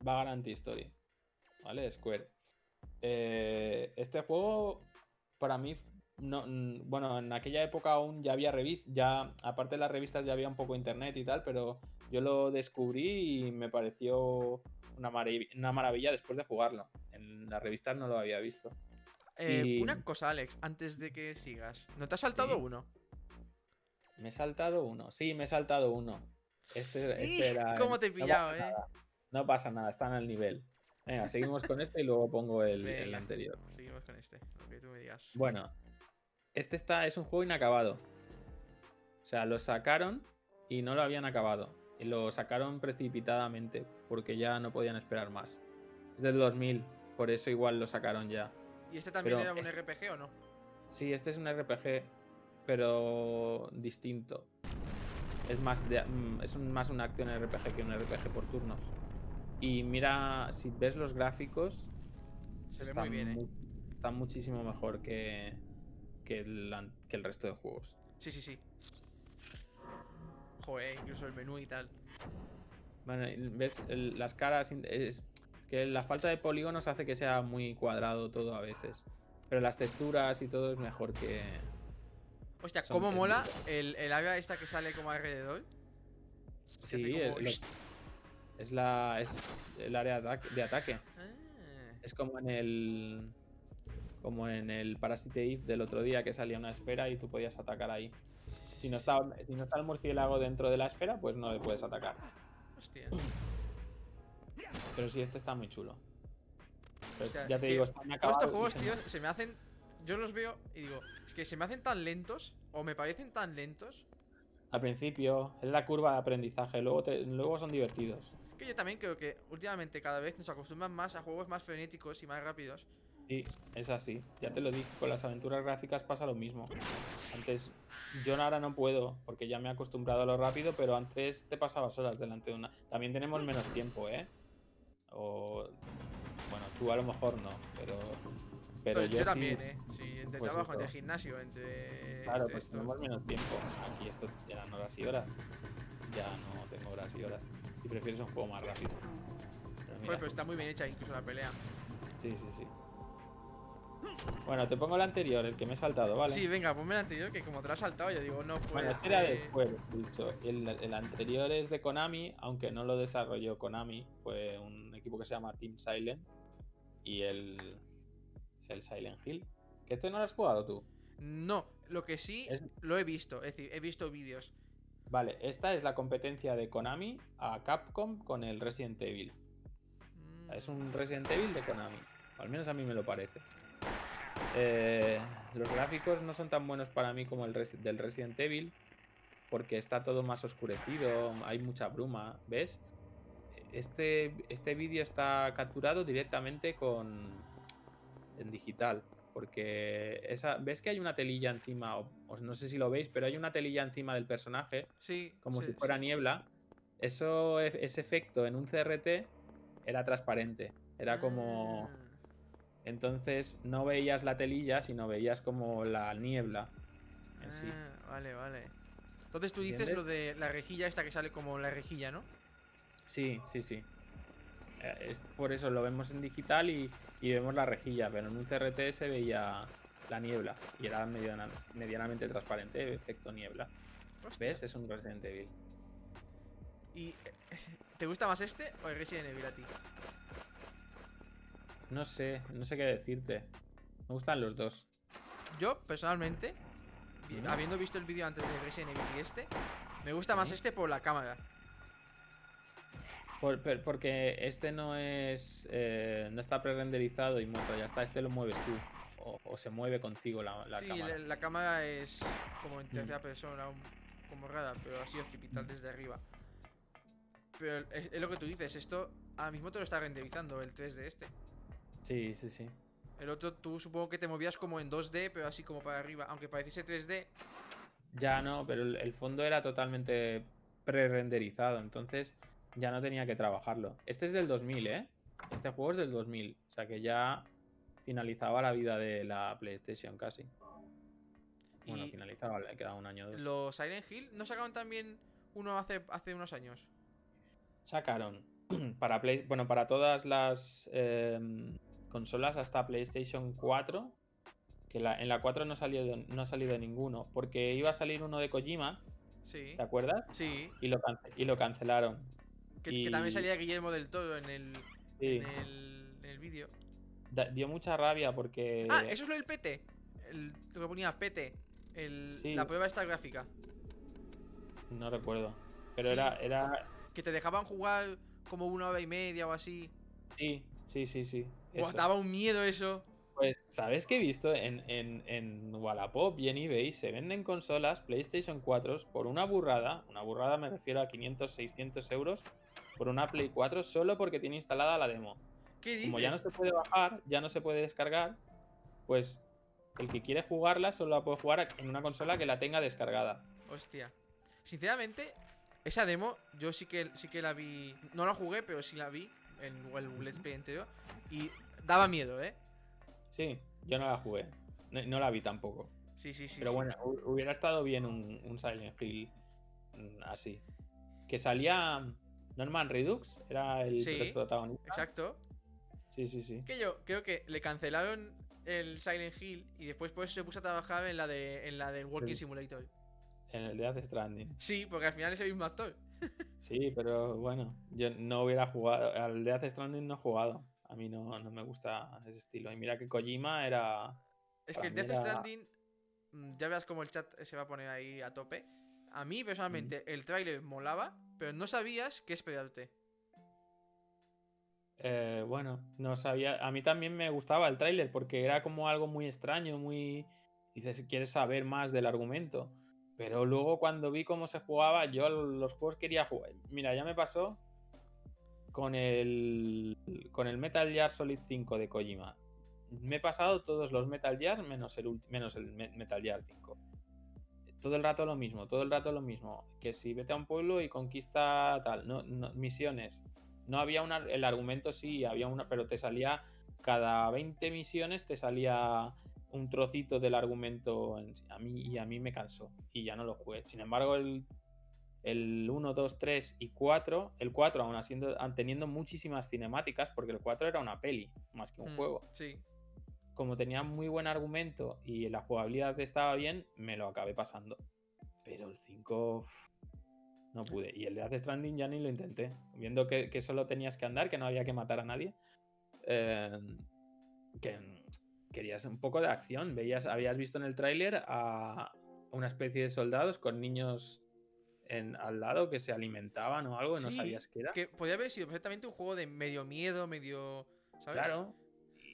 Vagrant History. ¿Vale? Square. Eh, este juego, para mí, no, mm, bueno, en aquella época aún ya había revistas, ya, aparte de las revistas ya había un poco internet y tal, pero yo lo descubrí y me pareció una, una maravilla después de jugarlo. En las revistas no lo había visto. Eh, una cosa, Alex, antes de que sigas. ¿No te has saltado uno? Me he saltado uno. Sí, me he saltado uno. Este, este era. ¿Cómo te he pillado, eh? No pasa nada, está en el nivel. Venga, seguimos con este y luego pongo el, anterior. Seguimos con este, lo que tú me digas. Bueno, este está, es un juego inacabado. O sea, lo sacaron y no lo habían acabado. Y lo sacaron precipitadamente porque ya no podían esperar más. Es del 2000, por eso igual lo sacaron ya. ¿Y este también era un RPG o no? Sí, este es un RPG, pero distinto. Es más, de, mm, es más una acción RPG que un RPG por turnos. Y mira, si ves los gráficos, se ve muy bien, ¿eh? Está muchísimo mejor que, que el, resto de juegos. Sí, sí, sí. Joder, incluso el menú y tal. Bueno, ves las caras. Es que la falta de polígonos hace que sea muy cuadrado todo a veces. Pero las texturas y todo es mejor que. Hostia, ¿cómo mola el, el área esta que sale como alrededor? Sí, es la es el área de ataque. Ah. Es como en el como en el Parasite Eve del otro día que salía una esfera y tú podías atacar ahí. Si no, está, si no está el murciélago dentro de la esfera, pues no le puedes atacar. Hostia. Pero sí, este está muy chulo. ya te digo, están acabados. Todos estos juegos, tío, se me hacen. Yo los veo y digo, es que se me hacen tan lentos, o me parecen tan lentos. Al principio, es la curva de aprendizaje, luego, luego son divertidos. Que yo también creo que últimamente cada vez nos acostumbran más a juegos más frenéticos y más rápidos. Sí, es así. Ya te lo dije, con las aventuras gráficas pasa lo mismo. Antes, yo ahora no puedo, porque ya me he acostumbrado a lo rápido, pero antes te pasabas horas delante de una. También tenemos menos tiempo, ¿eh? O. Bueno, tú a lo mejor no, pero. Pero yo, también, ¿eh? Sí, entre pues trabajo, entre gimnasio, entre. Claro, pues tenemos menos tiempo. Aquí esto eran horas y horas. Ya no tengo horas y horas. Y prefieres un juego más rápido. Pero, pero está muy bien hecha incluso la pelea. Sí, sí, sí. Bueno, te pongo el anterior, el que me he saltado, ¿vale? Sí, venga, ponme el anterior, que como te lo has saltado, yo digo, no puede Bueno, este era después, dicho. El, el, anterior es de Konami, aunque no lo desarrolló Konami, fue un equipo que se llama Team Silent. Y el. Es el Silent Hill. ¿Que este no lo has jugado tú? No, lo que sí lo he visto, es decir, he visto vídeos. Vale, esta es la competencia de Konami a Capcom con el Resident Evil. Es un Resident Evil de Konami. Al menos a mí me lo parece. Eh, los gráficos no son tan buenos para mí como el del Resident Evil, porque está todo más oscurecido, hay mucha bruma, ¿ves? Este, este vídeo está capturado directamente con en digital, porque esa, ves que hay una telilla encima, o, no sé si lo veis, pero hay una telilla encima del personaje, sí, como si fuera niebla. Eso, e, ese efecto en un CRT era transparente, era como... Ah. Entonces no veías la telilla, sino veías como la niebla en sí. Ah, vale, vale. Entonces tú dices lo de la rejilla esta que sale como la rejilla, ¿no? Sí, sí, sí. Eh, es por eso lo vemos en digital y, vemos la rejilla, pero en un CRT se veía la niebla y era medianamente transparente, efecto niebla. ¿Ves? Es un Resident Evil. ¿Y te gusta más este o el Resident Evil a ti? No sé, no sé qué decirte. Me gustan los dos. Yo, personalmente, habiendo visto el vídeo antes de Resident Evil y este, me gusta más este por la cámara. porque este no es. Eh, no está pre-renderizado y muestra, ya está. Este lo mueves tú. O, se mueve contigo la, la cámara. Sí, la, cámara es como en tercera persona, como rara, pero así occipital desde arriba. Pero es, es, lo que tú dices, esto ahora mismo te lo está renderizando el 3 de este. Sí, sí, sí. El otro tú supongo que te movías como en 2D, pero así como para arriba, aunque pareciese 3D. Ya no, pero el, fondo era totalmente pre-renderizado, entonces ya no tenía que trabajarlo. Este es del 2000, ¿eh? Este juego es del 2000, o sea que ya finalizaba la vida de la PlayStation casi. Bueno, finalizaba, le quedaba un año. Dos. ¿Los Silent Hill no sacaron también uno hace, hace unos años? Sacaron para Play, bueno, para todas las em, consolas hasta PlayStation 4 Que la- en la 4 no, salió no ha salido ninguno. Porque iba a salir uno de Kojima, Sí. ¿te acuerdas? Sí. Y lo, y lo cancelaron. Que, que también salía Guillermo del Toro en el, Sí. en el, en el vídeo. Dio mucha rabia porque. Ah, eso es lo del PT. El, lo que ponía PT. El, Sí. La prueba esta gráfica. No recuerdo. Pero Sí. era, era. Que te dejaban jugar como una hora y media o así. Sí, sí, sí, sí. Eso. daba un miedo eso. Pues, ¿sabes qué he visto? En, en, en Wallapop y en eBay se venden consolas PlayStation 4 por una burrada. Una burrada me refiero a 500, 600 euros. Por una Play 4 solo porque tiene instalada la demo. ¿Qué dices? Como ya no se puede bajar, ya no se puede descargar, pues el que quiere jugarla solo la puede jugar en una consola que la tenga descargada. Hostia. Sinceramente, esa demo yo sí que, sí que la vi. No la jugué, pero sí la vi en el Let's Play entero. Y daba miedo, ¿eh? Sí, yo no la jugué. No, no la vi tampoco. Sí, sí, sí. Pero sí. bueno, hu- hubiera estado bien un, un Silent Hill mm, así. Que salía Norman Redux, era el Sí. protagonista. Exacto. Sí, sí, sí. Que yo creo que le cancelaron el Silent Hill y después por eso se puso a trabajar en la de en la del Walking Sí. Simulator. En el de Death Stranding. Sí, porque al final es el mismo actor. Sí, pero bueno, yo no hubiera jugado. Al Death Stranding no he jugado. A mí no, no me gusta ese estilo. Y mira que Kojima era. Es que el Death era- Stranding, mm, ya verás como el chat se va a poner ahí a tope. A mí personalmente el tráiler molaba, pero no sabías qué esperarte. eh, bueno, no sabía. A mí también me gustaba el tráiler porque era como algo muy extraño, muy. Dices, quieres saber más del argumento. Pero luego cuando vi cómo se jugaba, yo los juegos quería jugar. Mira, ya me pasó con el. con el Metal Gear Solid 5 de Kojima. Me he pasado todos los Metal Gear menos el, menos el Me- Metal Gear 5. Todo el rato lo mismo, todo el rato lo mismo. Que si vete a un pueblo y conquista tal, no, no- misiones. No había una. El argumento sí, había una, pero te salía. Cada 20 misiones te salía un trocito del argumento a mí, y a mí me cansó. Y ya no lo jugué. Sin embargo, el, el 1, 2, 3 y 4, el 4 aún haciendo, teniendo muchísimas cinemáticas, porque el 4 era una peli, más que un Mm, juego. Sí. Como tenía muy buen argumento y la jugabilidad estaba bien, me lo acabé pasando. Pero el 5 uf, no pude. Y el de Death Stranding ya ni lo intenté. Viendo que, que solo tenías que andar, que no había que matar a nadie. eh, que querías un poco de acción. Veías, habías visto en el tráiler a una especie de soldados con niños en, al lado que se alimentaban o algo y no sabías qué era. Que podría haber sido perfectamente un juego de medio miedo, medio. ¿Sabes? Claro.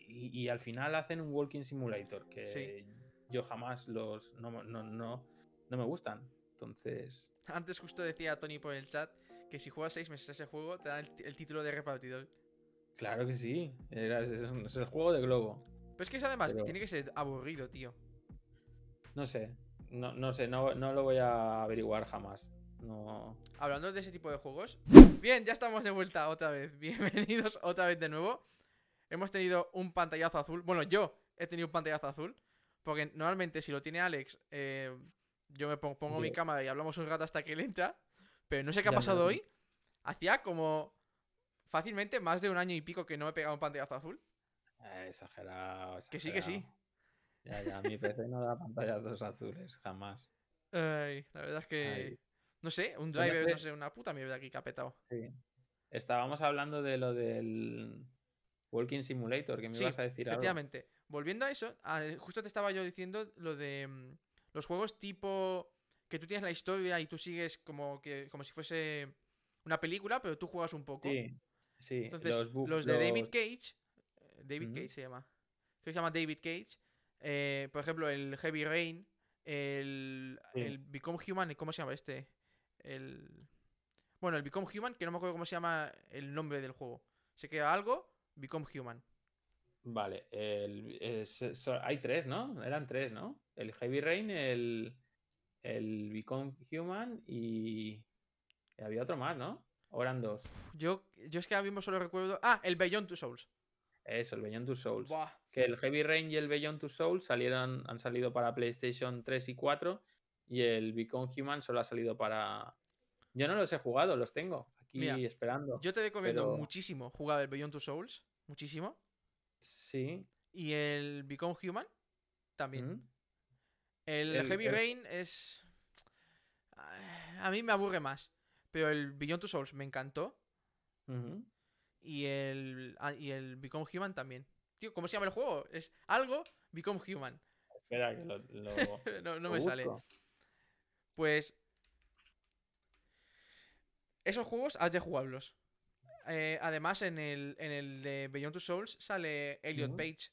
Y, y al final hacen un walking simulator que Sí. yo jamás los no, no, no, no me gustan. Entonces, Antes justo decía Tony por el chat que si juegas seis meses a ese juego te dan el, el título de repartidor. claro que sí. Era, es el juego de globo. Pero es que eso además Pero- tiene que ser aburrido, tío. No sé. No, no sé, no, no lo voy a averiguar jamás. No. Hablando de ese tipo de juegos. Bien, ya estamos de vuelta otra vez. Bienvenidos otra vez de nuevo. Hemos tenido un pantallazo azul. Bueno, yo he tenido un pantallazo azul. Porque normalmente si lo tiene Alex, eh, yo me pongo, pongo mi cámara y hablamos un rato hasta que él entra. Pero no sé qué ha pasado hoy. Hacía como fácilmente más de un año y pico que no he pegado un pantallazo azul. Eh, exagerado, Que sí, que sí. Ya, ya, mi PC no da pantallazos azules, jamás. Ay, la verdad es que. Ay. No sé, un me driver, no sé, una puta mierda aquí que ha petado. Sí. Estábamos hablando de lo del Walking Simulator, que me Sí, ibas a decir algo. Efectivamente. Volviendo a eso, a- justo te estaba yo diciendo lo de mm, los juegos tipo que tú tienes la historia y tú sigues como que como si fuese una película, pero tú juegas un poco. Sí, sí. Entonces, los, de David Cage, David. Cage se llama. Creo que se llama David Cage. eh, por ejemplo, el Heavy Rain, el, Sí. el Become Human, ¿cómo se llama este? El bueno, el Become Human, que no me acuerdo cómo se llama el nombre del juego. Sé que algo, Become Human. Vale, el- el- so- so- hay tres, ¿no? Eran tres, ¿no? El Heavy Rain, el, el Become Human y... y había otro más, ¿no? O eran dos. Yo, yo es que ahora mismo solo recuerdo. Ah, el Beyond Two Souls. Eso, el Beyond Two Souls. Buah. Que el Heavy Rain y el Beyond Two Souls salieron, han salido para PlayStation 3 y 4 y el Become Human solo ha salido para... Yo no los he jugado, los tengo aquí Mira, esperando. Yo te recomiendo Pero- muchísimo jugar el Beyond Two Souls. Muchísimo. Sí, Y el Become Human. también. ¿Mm? El, El- Heavy el- Rain es. A mí me aburre más. Pero el Beyond Two Souls me encantó. Y el, ah, y el Become Human también. Tío, ¿cómo se llama el juego? Es algo Become Human. Espera, que lo, lo- no no lo me sale. Pues. Esos juegos has de jugarlos. Eh, además, en el, en el de Beyond Two Souls sale Elliot. Page.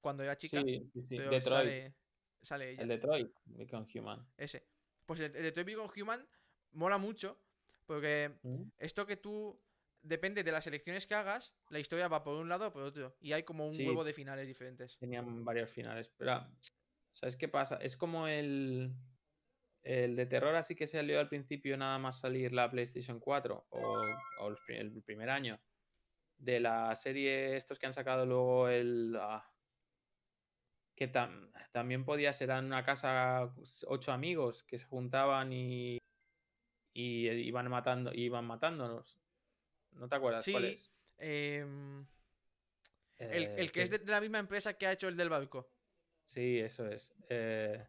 Cuando era chica. Sí, sí, sí. Detroit. Sale, sale ella. El Detroit, Become Human. Ese. Pues el, el de Detroit Become Human mola mucho. Porque esto que tú. Depende de las elecciones que hagas, la historia va por un lado o por otro. Y hay como un Sí. huevo de finales diferentes. Tenían varios finales. Pero, ¿sabes qué pasa? Es como el. El de terror así que salió al principio nada más salir la PlayStation 4 o, o el, pri- el primer año de la serie estos que han sacado luego el ah, que tam- también podía ser en una casa pues, ocho amigos que se juntaban y, y eh, iban matando iban matándonos ¿no te acuerdas cuál Sí, es? Em, el, Eh, el que es de, de la misma empresa que ha hecho el del barco. Sí, eso es. Eh,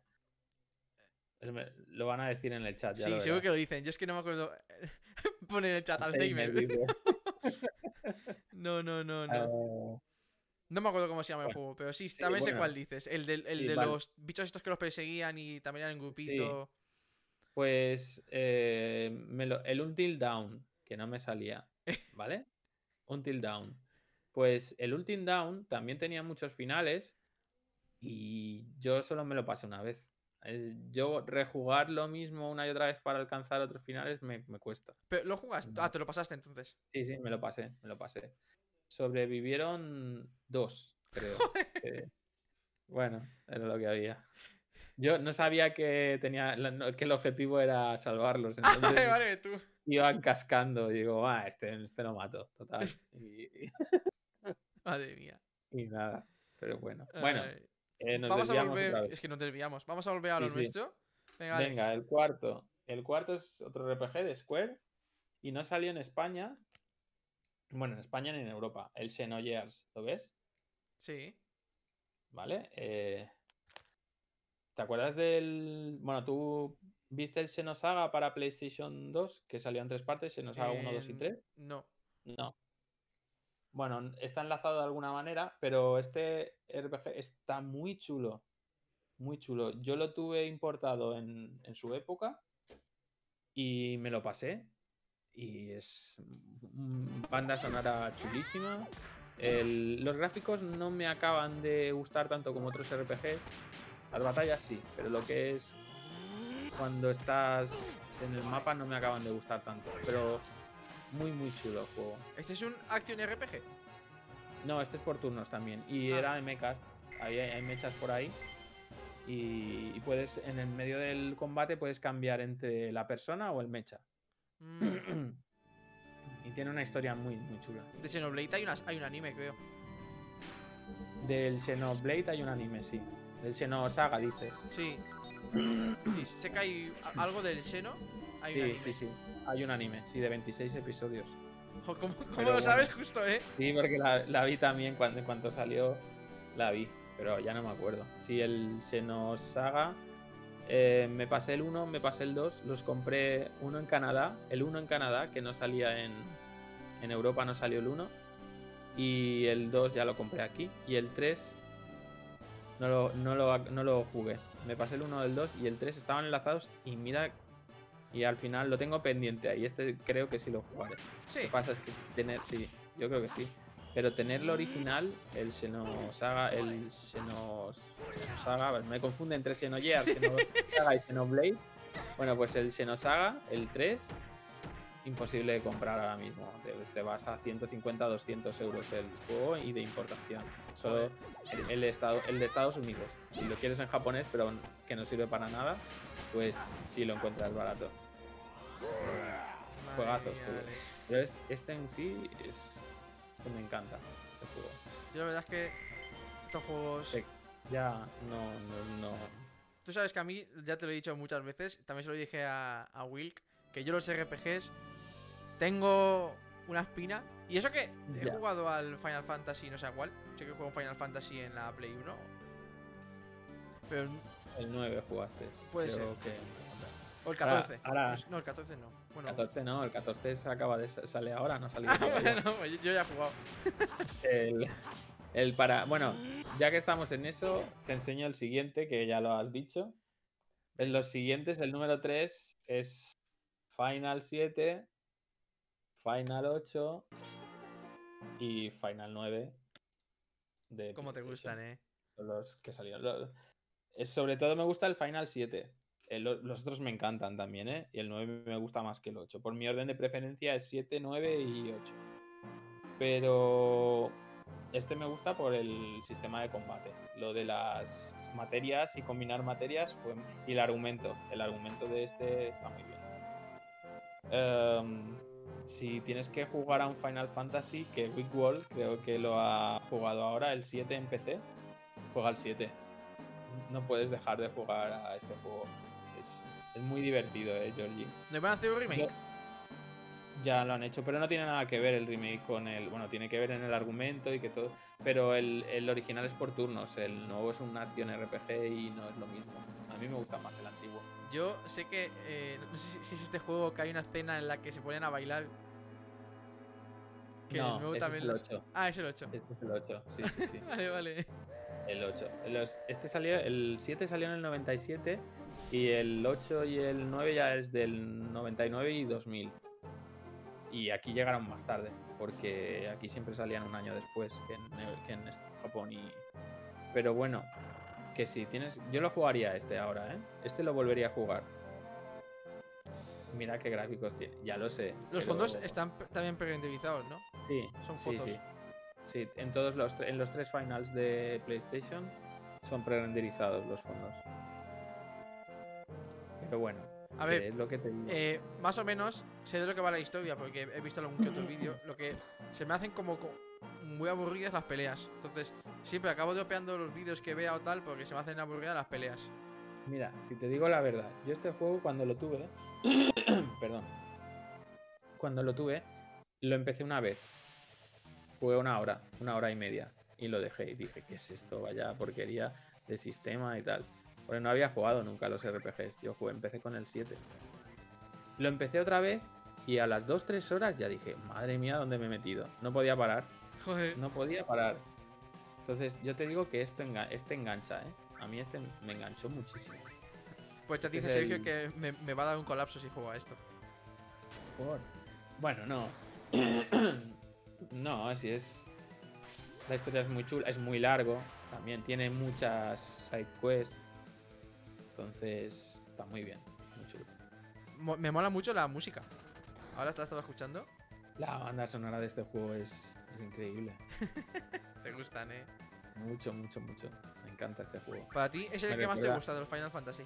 el lo van a decir en el chat. Ya Sí, lo seguro que lo dicen. Yo es que no me acuerdo. Pone en el chat Alzheimer. No, no, no, no. Eh, No me acuerdo cómo se llama el juego, pero sí, sí, también sé cuál dices. El, del, el Sí, de vale. los bichos estos que los perseguían y también eran en grupito. pues eh, me lo- el Until Down, que no me salía, ¿vale? Until Down. Pues el Until Down también tenía muchos finales y yo solo me lo pasé una vez. Yo rejugar lo mismo una y otra vez para alcanzar otros finales me, me cuesta. Pero lo jugaste. No. Ah, te lo pasaste entonces. Sí, sí, me lo pasé, me lo pasé. Sobrevivieron dos, creo. bueno, era lo que había. Yo no sabía que tenía que el objetivo era salvarlos, Ah, entonces vale, tú. Iban cascando. Y digo, ah, este, este lo mato, total. Y, Madre mía. y nada, pero bueno. Bueno, Ay. eh, nos Vamos a desviamos volver. Es que nos desviamos. Vamos a volver a lo Sí, nuestro. Venga, el cuarto. El cuarto es otro RPG de Square y no salió en España. Bueno, en España ni en Europa. El Xenogears, ¿lo ves? Sí. ¿Vale? Eh, ¿Te acuerdas del. Bueno, tú viste el Xenosaga para PlayStation 2, que salió en tres partes, Xenosaga 1, 2 y Em, 3? No. No. Bueno, está enlazado de alguna manera, pero este RPG está muy chulo. Muy chulo. Yo lo tuve importado en, en su época y me lo pasé. Y es banda sonora chulísima. El- los gráficos no me acaban de gustar tanto como otros RPGs. Las batallas sí, pero lo que es cuando estás en el mapa no me acaban de gustar tanto. Pero muy, muy chulo el juego. Este es un Action RPG. No, este es por turnos también. Y Ah. era de mechas. Hay, hay mechas por ahí. Y, y puedes, en el medio del combate, puedes cambiar entre la persona o el mecha. Mm, y tiene una historia muy, muy chula. De Xenoblade hay, unas, hay un anime, creo. Del Xenoblade hay un anime, sí. Del Xenosaga, dices. Sí. Sí, sé que hay algo del Xeno. Hay un Sí, anime. sí, sí. Hay un anime, sí, de 26 episodios. ¿Cómo, cómo lo bueno. sabes justo, eh? Sí, porque la, la vi también cuando, en cuanto salió, la vi, pero ya no me acuerdo. Sí, el Xenosaga, eh, me pasé el 1, me pasé el 2, los compré uno en Canadá, el 1 en Canadá, que no salía en, en Europa, no salió el 1, y el 2 ya lo compré aquí, y el 3 no lo, no lo, no lo jugué. Me pasé el 1 del 2 y el 3 estaban enlazados y mira, y al final lo tengo pendiente ahí, este creo que sí lo jugaré. Sí. Lo que pasa es que tener, sí, yo creo que sí. Pero tenerlo original, el Xenosaga, el Xenos, Xenosaga, me confunde entre Xenogears, Xenosaga y Xenoblade. Bueno, pues el Xenosaga, el 3, imposible de comprar ahora mismo. Te, te vas a 150, 200 euros el juego y de importación. Solo el, el estado, el de Estados Unidos. Si lo quieres en japonés, pero que no sirve para nada, pues sí lo encuentras barato. Madre Juegazos. Alex. Pero es- este en sí es. Esto me encanta, este juego. Yo la verdad es que estos juegos. Sí. Ya no, no, no. Tú sabes que a mí, ya te lo he dicho muchas veces, también se lo dije a, a Wilk, que yo los RPGs tengo una espina. Y eso que he Ya. jugado al Final Fantasy, no sé a cuál. Sé que juego Final Fantasy en la Play 1. Pero El 9 jugaste. Puede creo ser. que- o el Ahora- 14. ahora- Pues- No, el 14 no. Bueno, 14 no, el 14 se acaba de sale ahora, no ha salido yo, yo ya he jugado. El, el para. Bueno, ya que estamos en eso, te enseño el siguiente, que ya lo has dicho. En los siguientes, el número 3 es Final 7, Final 8 y Final 9. De ¿Cómo te gustan, eh? Son los que salieron. Sobre todo me gusta el Final 7. Eh, lo- Los otros me encantan también, ¿eh? Y el 9 me gusta más que el 8. Por mi orden de preferencia es 7, 9 y 8. Pero este me gusta por el sistema de combate. Lo de las materias y combinar materias fue... y el argumento. El argumento de este está muy bien. Em, si tienes que jugar a un Final Fantasy, que Rick Wall creo que lo ha jugado ahora, el 7 en PC, juega al 7. No puedes dejar de jugar a este juego. Es, es muy divertido, eh, Georgie. ¿Le van a hacer un remake? Yo- Ya lo han hecho, pero no tiene nada que ver el remake con el. Bueno, tiene que ver en el argumento y que todo. Pero el, el original es por turnos, el nuevo es una acción RPG y no es lo mismo. A mí me gusta más el antiguo. Yo sé que. eh, no sé si, es este juego que hay una escena en la que se ponen a bailar. Que no, ese también es el lo- 8. Ah, es el 8. Ese es el 8, sí, sí, sí. Vale, vale. El 8. Los- este salió, el 7 salió en el 97 y el 8 y el 9 ya es del 99 y 2000. Y aquí llegaron más tarde, porque aquí siempre salían un año después que en, que en Japón. Y... Pero bueno, que si tienes... Yo lo jugaría este ahora, ¿eh? Este lo volvería a jugar. Mira qué gráficos tiene, ya lo sé. Los fondos están también prerenderizados, ¿no? Sí, son sí, fotos. Sí, Sí, en todos los, en los tres finals de PlayStation son pre-renderizados los fondos. Pero bueno, A ver, es lo que te digo. Eh, más o menos sé de lo que va la historia porque he visto algún que otro vídeo. Lo que se me hacen como co- muy aburridas las peleas. Entonces, siempre acabo dropeando los vídeos que vea o tal porque se me hacen aburridas las peleas. Mira, si te digo la verdad, yo este juego cuando lo tuve, perdón, cuando lo tuve, lo empecé una vez. Jugué una hora, una hora y media, y lo dejé y dije, ¿qué es esto? Vaya porquería de sistema y tal. Porque no había jugado nunca a los RPGs, yo jugué, empecé con el 7. Lo empecé otra vez y a las 2-3 horas ya dije, madre mía, ¿dónde me he metido? No podía parar. Joder. No podía parar. Entonces, yo te digo que esto enga- este engancha, ¿eh? A mí este me enganchó muchísimo. Pues Este dice Sergio el- que me, me va a dar un colapso si juego a esto. Por- Bueno, no. no, así es. La historia es muy chula, es muy largo. También tiene muchas side quests. Entonces, está muy bien. Muy chulo. Mo- me mola mucho la música. Ahora te la estaba escuchando. La banda sonora de este juego es, es increíble. Te gustan, eh. Mucho, mucho, mucho. Me encanta este juego. Para ti es el Me que más te gusta de los Final Fantasy.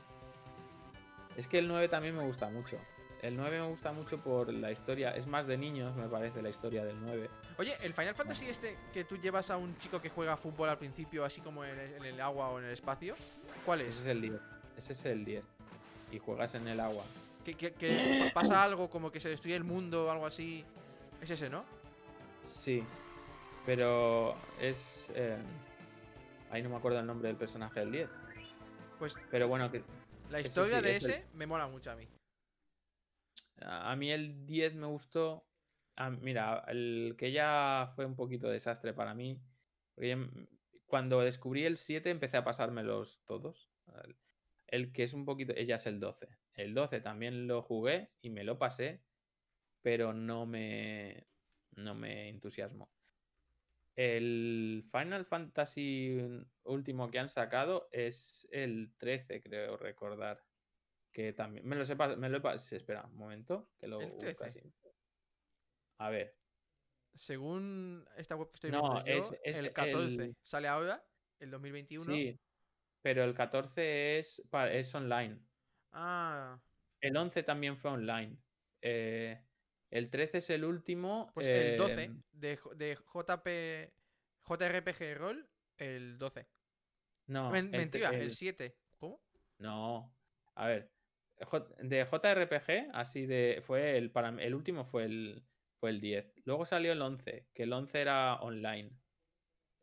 Es que el 9 también me gusta mucho. El 9 me gusta mucho por la historia. Es más de niños, me parece, la historia del 9. Oye, el Final Fantasy este que tú llevas a un chico que juega fútbol al principio, así como en el, en el agua o en el espacio, ¿cuál Ese es? es el 10. Ese es el 10. Y juegas en el agua. Que, que- que pasa algo como que se destruye el mundo o algo así. Es ese, ¿no? Sí. Pero es. eh, Ahí no me acuerdo el nombre del personaje del 10. Pues Pero bueno, que la historia sí, de es el- ese me mola mucho a mí. a mí el 10 me gustó. Ah, mira, el que ya fue un poquito desastre para mí. cuando descubrí el 7 empecé a pasármelos todos. El- que es un poquito. Ella es el 12. El 12 también lo jugué y me lo pasé. Pero no me. No me entusiasmó. El Final Fantasy último que han sacado es el 13, creo recordar. Que también. Me lo sepa. Me lo he Espera, un momento. Que lo ¿El busco 13? así. A ver. Según esta web que estoy No, viendo yo, es- es el 14 el- sale ahora, el 2021. Sí. Pero el 14 es, es online. Ah, El 11 también fue online. Eh, el 13 es el último. pues el 12 eh, de, de JP, JRPG Roll, el 12. No, Men- mentira, el el- 7. ¿Cómo? No. A ver. J- de JRPG, así de. Fue el. Para el último fue el. Fue el 10. Luego salió el 11, que el 11 era online.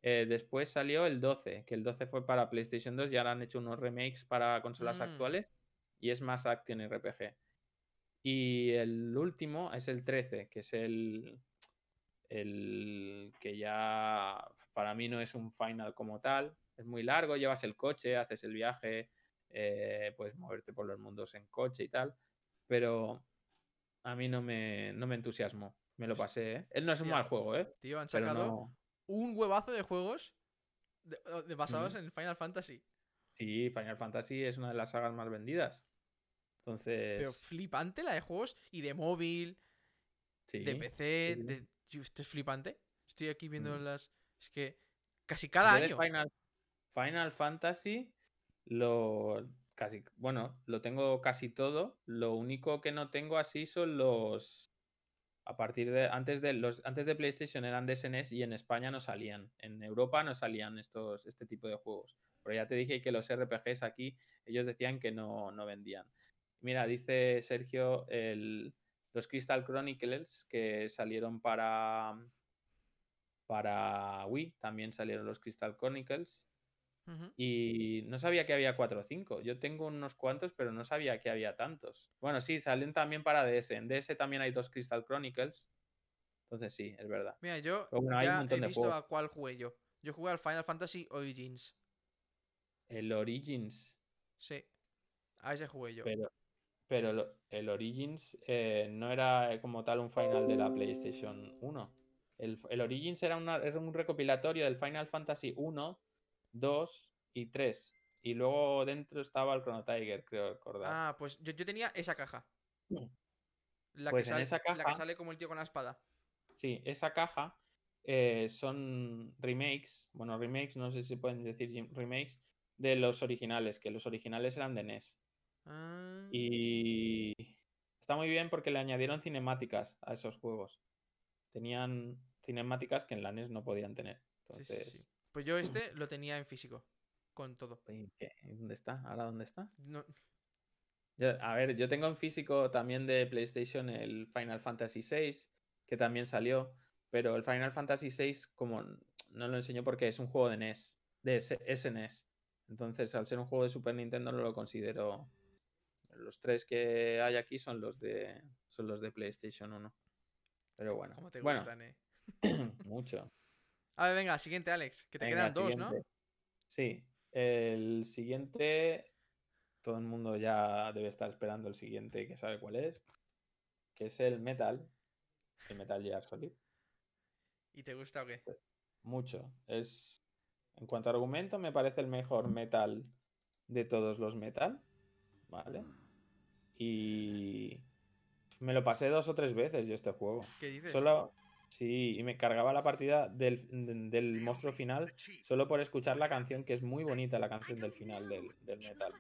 Eh, después salió el 12, que el 12 fue para PlayStation 2 y ahora han hecho unos remakes para consolas Mm. actuales y es más Action RPG. Y el último es el 13, que es el, el que ya para mí no es un final como tal. Es muy largo, llevas el coche, haces el viaje, eh, puedes moverte por los mundos en coche y tal, pero a mí no me, no me entusiasmó. Me lo pasé, ¿eh? Él no es un mal juego, ¿eh? Tío, han sacado no... un huevazo de juegos de- de- basados Mm. en Final Fantasy. Sí, Final Fantasy es una de las sagas más vendidas. Entonces, Pero flipante la de juegos y de móvil, sí, de PC, sí. de... Esto es flipante. Estoy aquí viendo Mm. las... Es que casi cada Yo año. Final, Final Fantasy lo casi, bueno, lo tengo casi todo. Lo único que no tengo así son los a partir de antes de los antes de PlayStation eran de SNES y en España no salían. En Europa no salían estos este tipo de juegos. Pero ya te dije que los RPGs aquí ellos decían que no, no vendían. Mira, dice Sergio los Crystal Chronicles que salieron para para Wii, también salieron los Crystal Chronicles. Y no sabía que había 4 o 5. Yo tengo unos cuantos, pero no sabía que había tantos. Bueno, sí, salen también para DS. En DS también hay dos Crystal Chronicles. Entonces sí, es verdad. Mira, yo bueno, hay un ya montón he visto a cuál jugué yo. Yo jugué al Final Fantasy Origins. El Origins. Sí. A ese jugué yo. Pero, pero el Origins eh, no era eh, como tal un final de la PlayStation 1. El, el Origins era, una- era un recopilatorio del Final Fantasy 1, 2 y 3. Y luego dentro estaba el Chrono Tiger, creo recordar. Ah, pues yo, yo tenía esa caja. La, Pues que en sale, esa la que caja- sale como el tío con la espada. Sí, esa caja eh, son remakes, bueno, remakes, no sé si pueden decir remakes, de los originales, que los originales eran de NES. Ah, Y está muy bien porque le añadieron cinemáticas a esos juegos. Tenían cinemáticas que en la NES no podían tener. sí, sí, Entonces, sí. Pues yo este lo tenía en físico. Con todo. ¿y ¿dónde está? ¿Ahora dónde está? No- Yo- a ver, yo tengo en físico también de PlayStation el Final Fantasy VI, que también salió, pero el Final Fantasy VI como no lo enseño porque es un juego de NES, de SNES. Entonces, al ser un juego de Super Nintendo no lo considero. Los tres que hay aquí son los de son los de PlayStation 1. Pero bueno, como te bueno, gustan, eh. mucho. A ver, venga, siguiente, Alex. Que te Venga, quedan dos, ¿no? Sí, el siguiente, todo el mundo ya debe estar esperando el siguiente que sabe cuál es, que es el Metal, el Metal Gear Solid. ¿Y te gusta o qué? Mucho. Es, en cuanto a argumento, me parece el mejor Metal de todos los Metal, ¿vale? Y me lo pasé dos o tres veces yo este juego. ¿Qué dices? Solo, sí, y me cargaba la partida del, de- del monstruo final solo por escuchar la canción, que es muy bonita la canción del final del, del metal.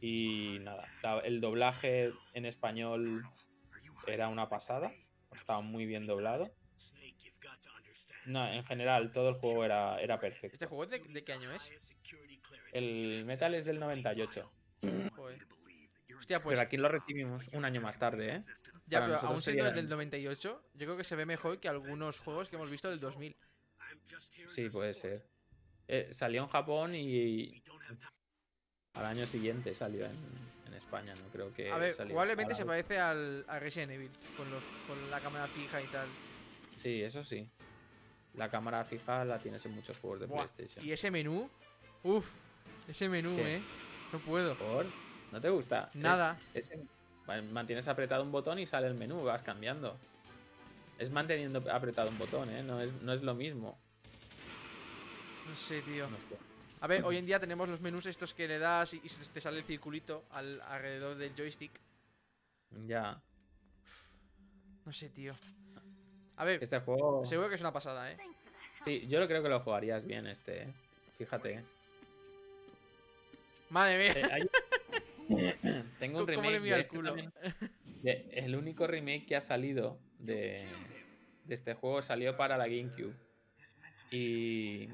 Y nada, la- el doblaje en español era una pasada, estaba muy bien doblado. No, en general, todo el juego era, era perfecto. ¿Este juego de, de qué año es? El metal es del 98, Joder. Hostia, pues pero aquí lo recibimos un año más tarde, ¿eh? ya, para pero aún siendo sería- del 98, yo creo que se ve mejor que algunos juegos que hemos visto del 2000. Sí, puede ser. Eh, salió en Japón y al año siguiente salió en, en España, no creo que. A ver, probablemente se parece al, a Resident Evil, con, los, con la cámara fija y tal. Sí, eso sí. La cámara fija la tienes en muchos juegos de Buah, PlayStation. Y ese menú, uff, ese menú, ¿Qué? eh. No puedo. ¿Por? ¿No te gusta? Nada. es en- ma- mantienes apretado un botón y sale el menú, vas cambiando. Es manteniendo apretado un botón, ¿eh? No es, no es lo mismo. No sé, tío. No sé. A ver, hoy en día tenemos los menús estos que le das y, te sale el circulito al, alrededor del joystick. Ya. No sé, tío. A ver, Este juego. seguro que es una pasada, ¿eh? Sí, yo creo que lo jugarías bien este, ¿eh? Fíjate. ¿eh? Madre mía. Eh, hay- Tengo un ¿Cómo remake de el este culo? también. De- el único remake que ha salido de, de este juego salió para la GameCube. Y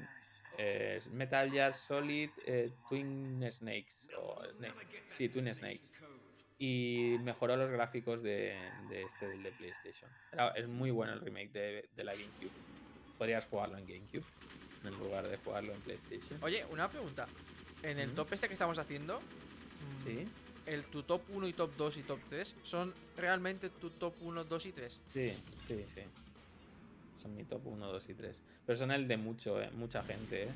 eh, es Metal Gear Solid eh, Twin Snakes. O Snake- sí, Twin Snakes. Y mejoró los gráficos de, de este del de PlayStation. Era- es muy bueno el remake de, de la GameCube. Podrías jugarlo en GameCube. en lugar de jugarlo en PlayStation. Oye, una pregunta. En el ¿Mm? top este que estamos haciendo, Sí, el tu top 1 y top 2 y top 3 son realmente tu top 1, 2 y 3. sí, sí, sí. Son mi top 1, 2 y 3. Pero son el de mucho, eh, mucha gente, ¿eh?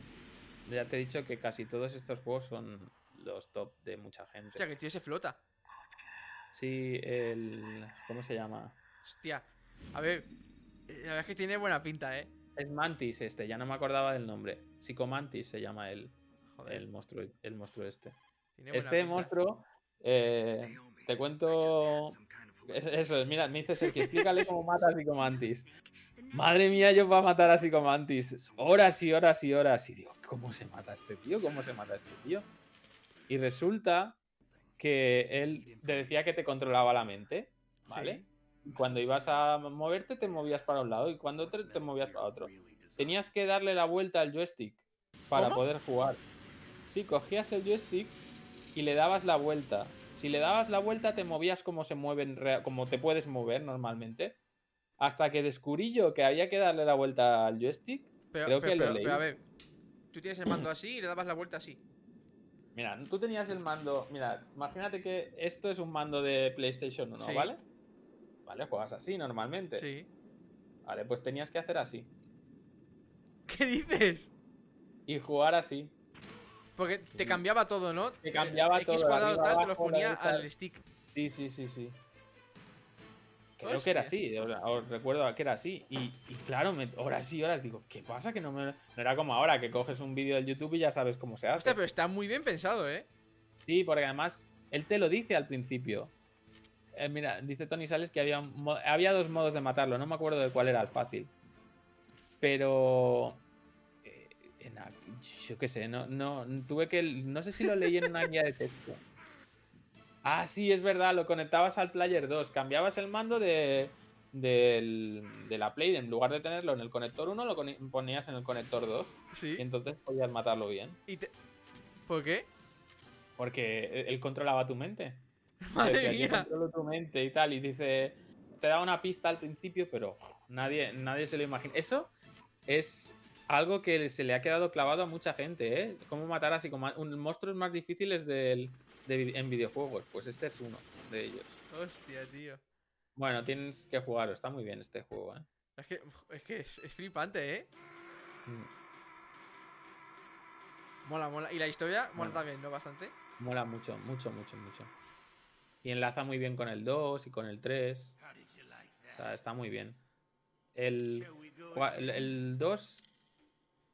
Ya te he dicho que casi todos estos juegos son los top de mucha gente. Hostia, que el tío se flota. Sí, el... ¿Cómo se llama? Hostia. A ver, eh, la verdad es que tiene buena pinta, eh. Es Mantis este, ya no me acordaba del nombre. Psicomantis se llama el, Joder, el monstruo, el monstruo este. Este monstruo, eh, te cuento. es- Eso, mira, me dice Sergio, explícale cómo mata a Psicomantis. Madre mía, yo para matar a Psicomantis. Horas y horas y horas. Y digo, ¿cómo se mata este tío? ¿Cómo se mata este tío? Y resulta que él te decía que te controlaba la mente, ¿vale? Cuando ibas a moverte, te movías para un lado y cuando te, te movías para otro. Tenías que darle la vuelta al joystick para ¿Cómo? poder jugar. Sí, cogías el joystick y le dabas la vuelta. Si le dabas la vuelta, te movías como se mueven, como te puedes mover normalmente. Hasta que descubrí yo que había que darle la vuelta al joystick. Pero, creo pero- que lo leí. a ver, tú tienes el mando así y le dabas la vuelta así. Mira, tú tenías el mando. Mira, imagínate que esto es un mando de PlayStation 1, Sí. ¿vale? Vale, juegas así normalmente. Sí. Vale, pues tenías que hacer así. ¿Qué dices? Y jugar así. Porque te cambiaba todo, ¿no? Te cambiaba X todo, cuadrado arriba, tal, te lo abajo, ponía al stick. Sí, sí, sí, sí. Creo que era así, os, recuerdo que era así. Y, y claro, me- horas y horas digo, ¿qué pasa? Que no me. No era como ahora, que coges un vídeo del YouTube y ya sabes cómo se hace. Hostia, pero está muy bien pensado, ¿eh? Sí, porque además él te lo dice al principio. Eh, mira, dice Tony Sales que había, había dos modos de matarlo, no me acuerdo de cuál era el fácil. Pero. La- yo qué sé, no, no, tuve que. No sé si lo leí en una guía de texto. Ah, sí, es verdad, lo conectabas al Player 2, cambiabas el mando de, del- de la Play, en lugar de tenerlo en el conector 1, lo ponías en el conector 2 Sí. y entonces podías matarlo bien. Y te- ¿Por qué? Porque él controlaba tu mente. Madre mía. tu mente y tal. Y dice, te da una pista al principio, pero nadie, nadie se lo imagina. Eso es algo que se le ha quedado clavado a mucha gente, ¿eh? Cómo matar así como un monstruos más difíciles del, de en videojuegos. Pues este es uno de ellos. Hostia, tío. Bueno, tienes que jugarlo. Está muy bien este juego, ¿eh? Es que es, que es, es flipante, ¿eh? Mm, Mola, mola. Y la historia mola Bueno. también, ¿no? Bastante. Mola mucho, mucho, mucho, mucho. Y enlaza muy bien con el 2 y con el 3. O sea, está muy bien. El, Gua- El, el 2.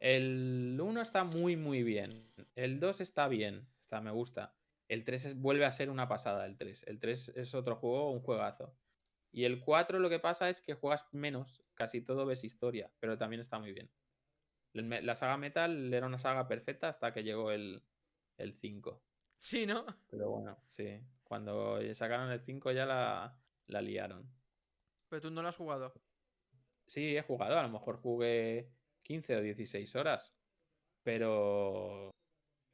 El 1 está muy, muy bien. El 2 está bien. Está, me gusta. El 3 es- vuelve a ser una pasada. El 3. El 3 es otro juego, un juegazo. Y el 4 lo que pasa es que juegas menos. Casi todo ves historia. Pero también está muy bien. La saga Metal era una saga perfecta hasta que llegó el, el 5. Sí, ¿no? Pero bueno, sí. Cuando sacaron el 5 ya la, la liaron. Pero tú no lo has jugado. Sí, he jugado, a lo mejor jugué 15 o 16 horas, pero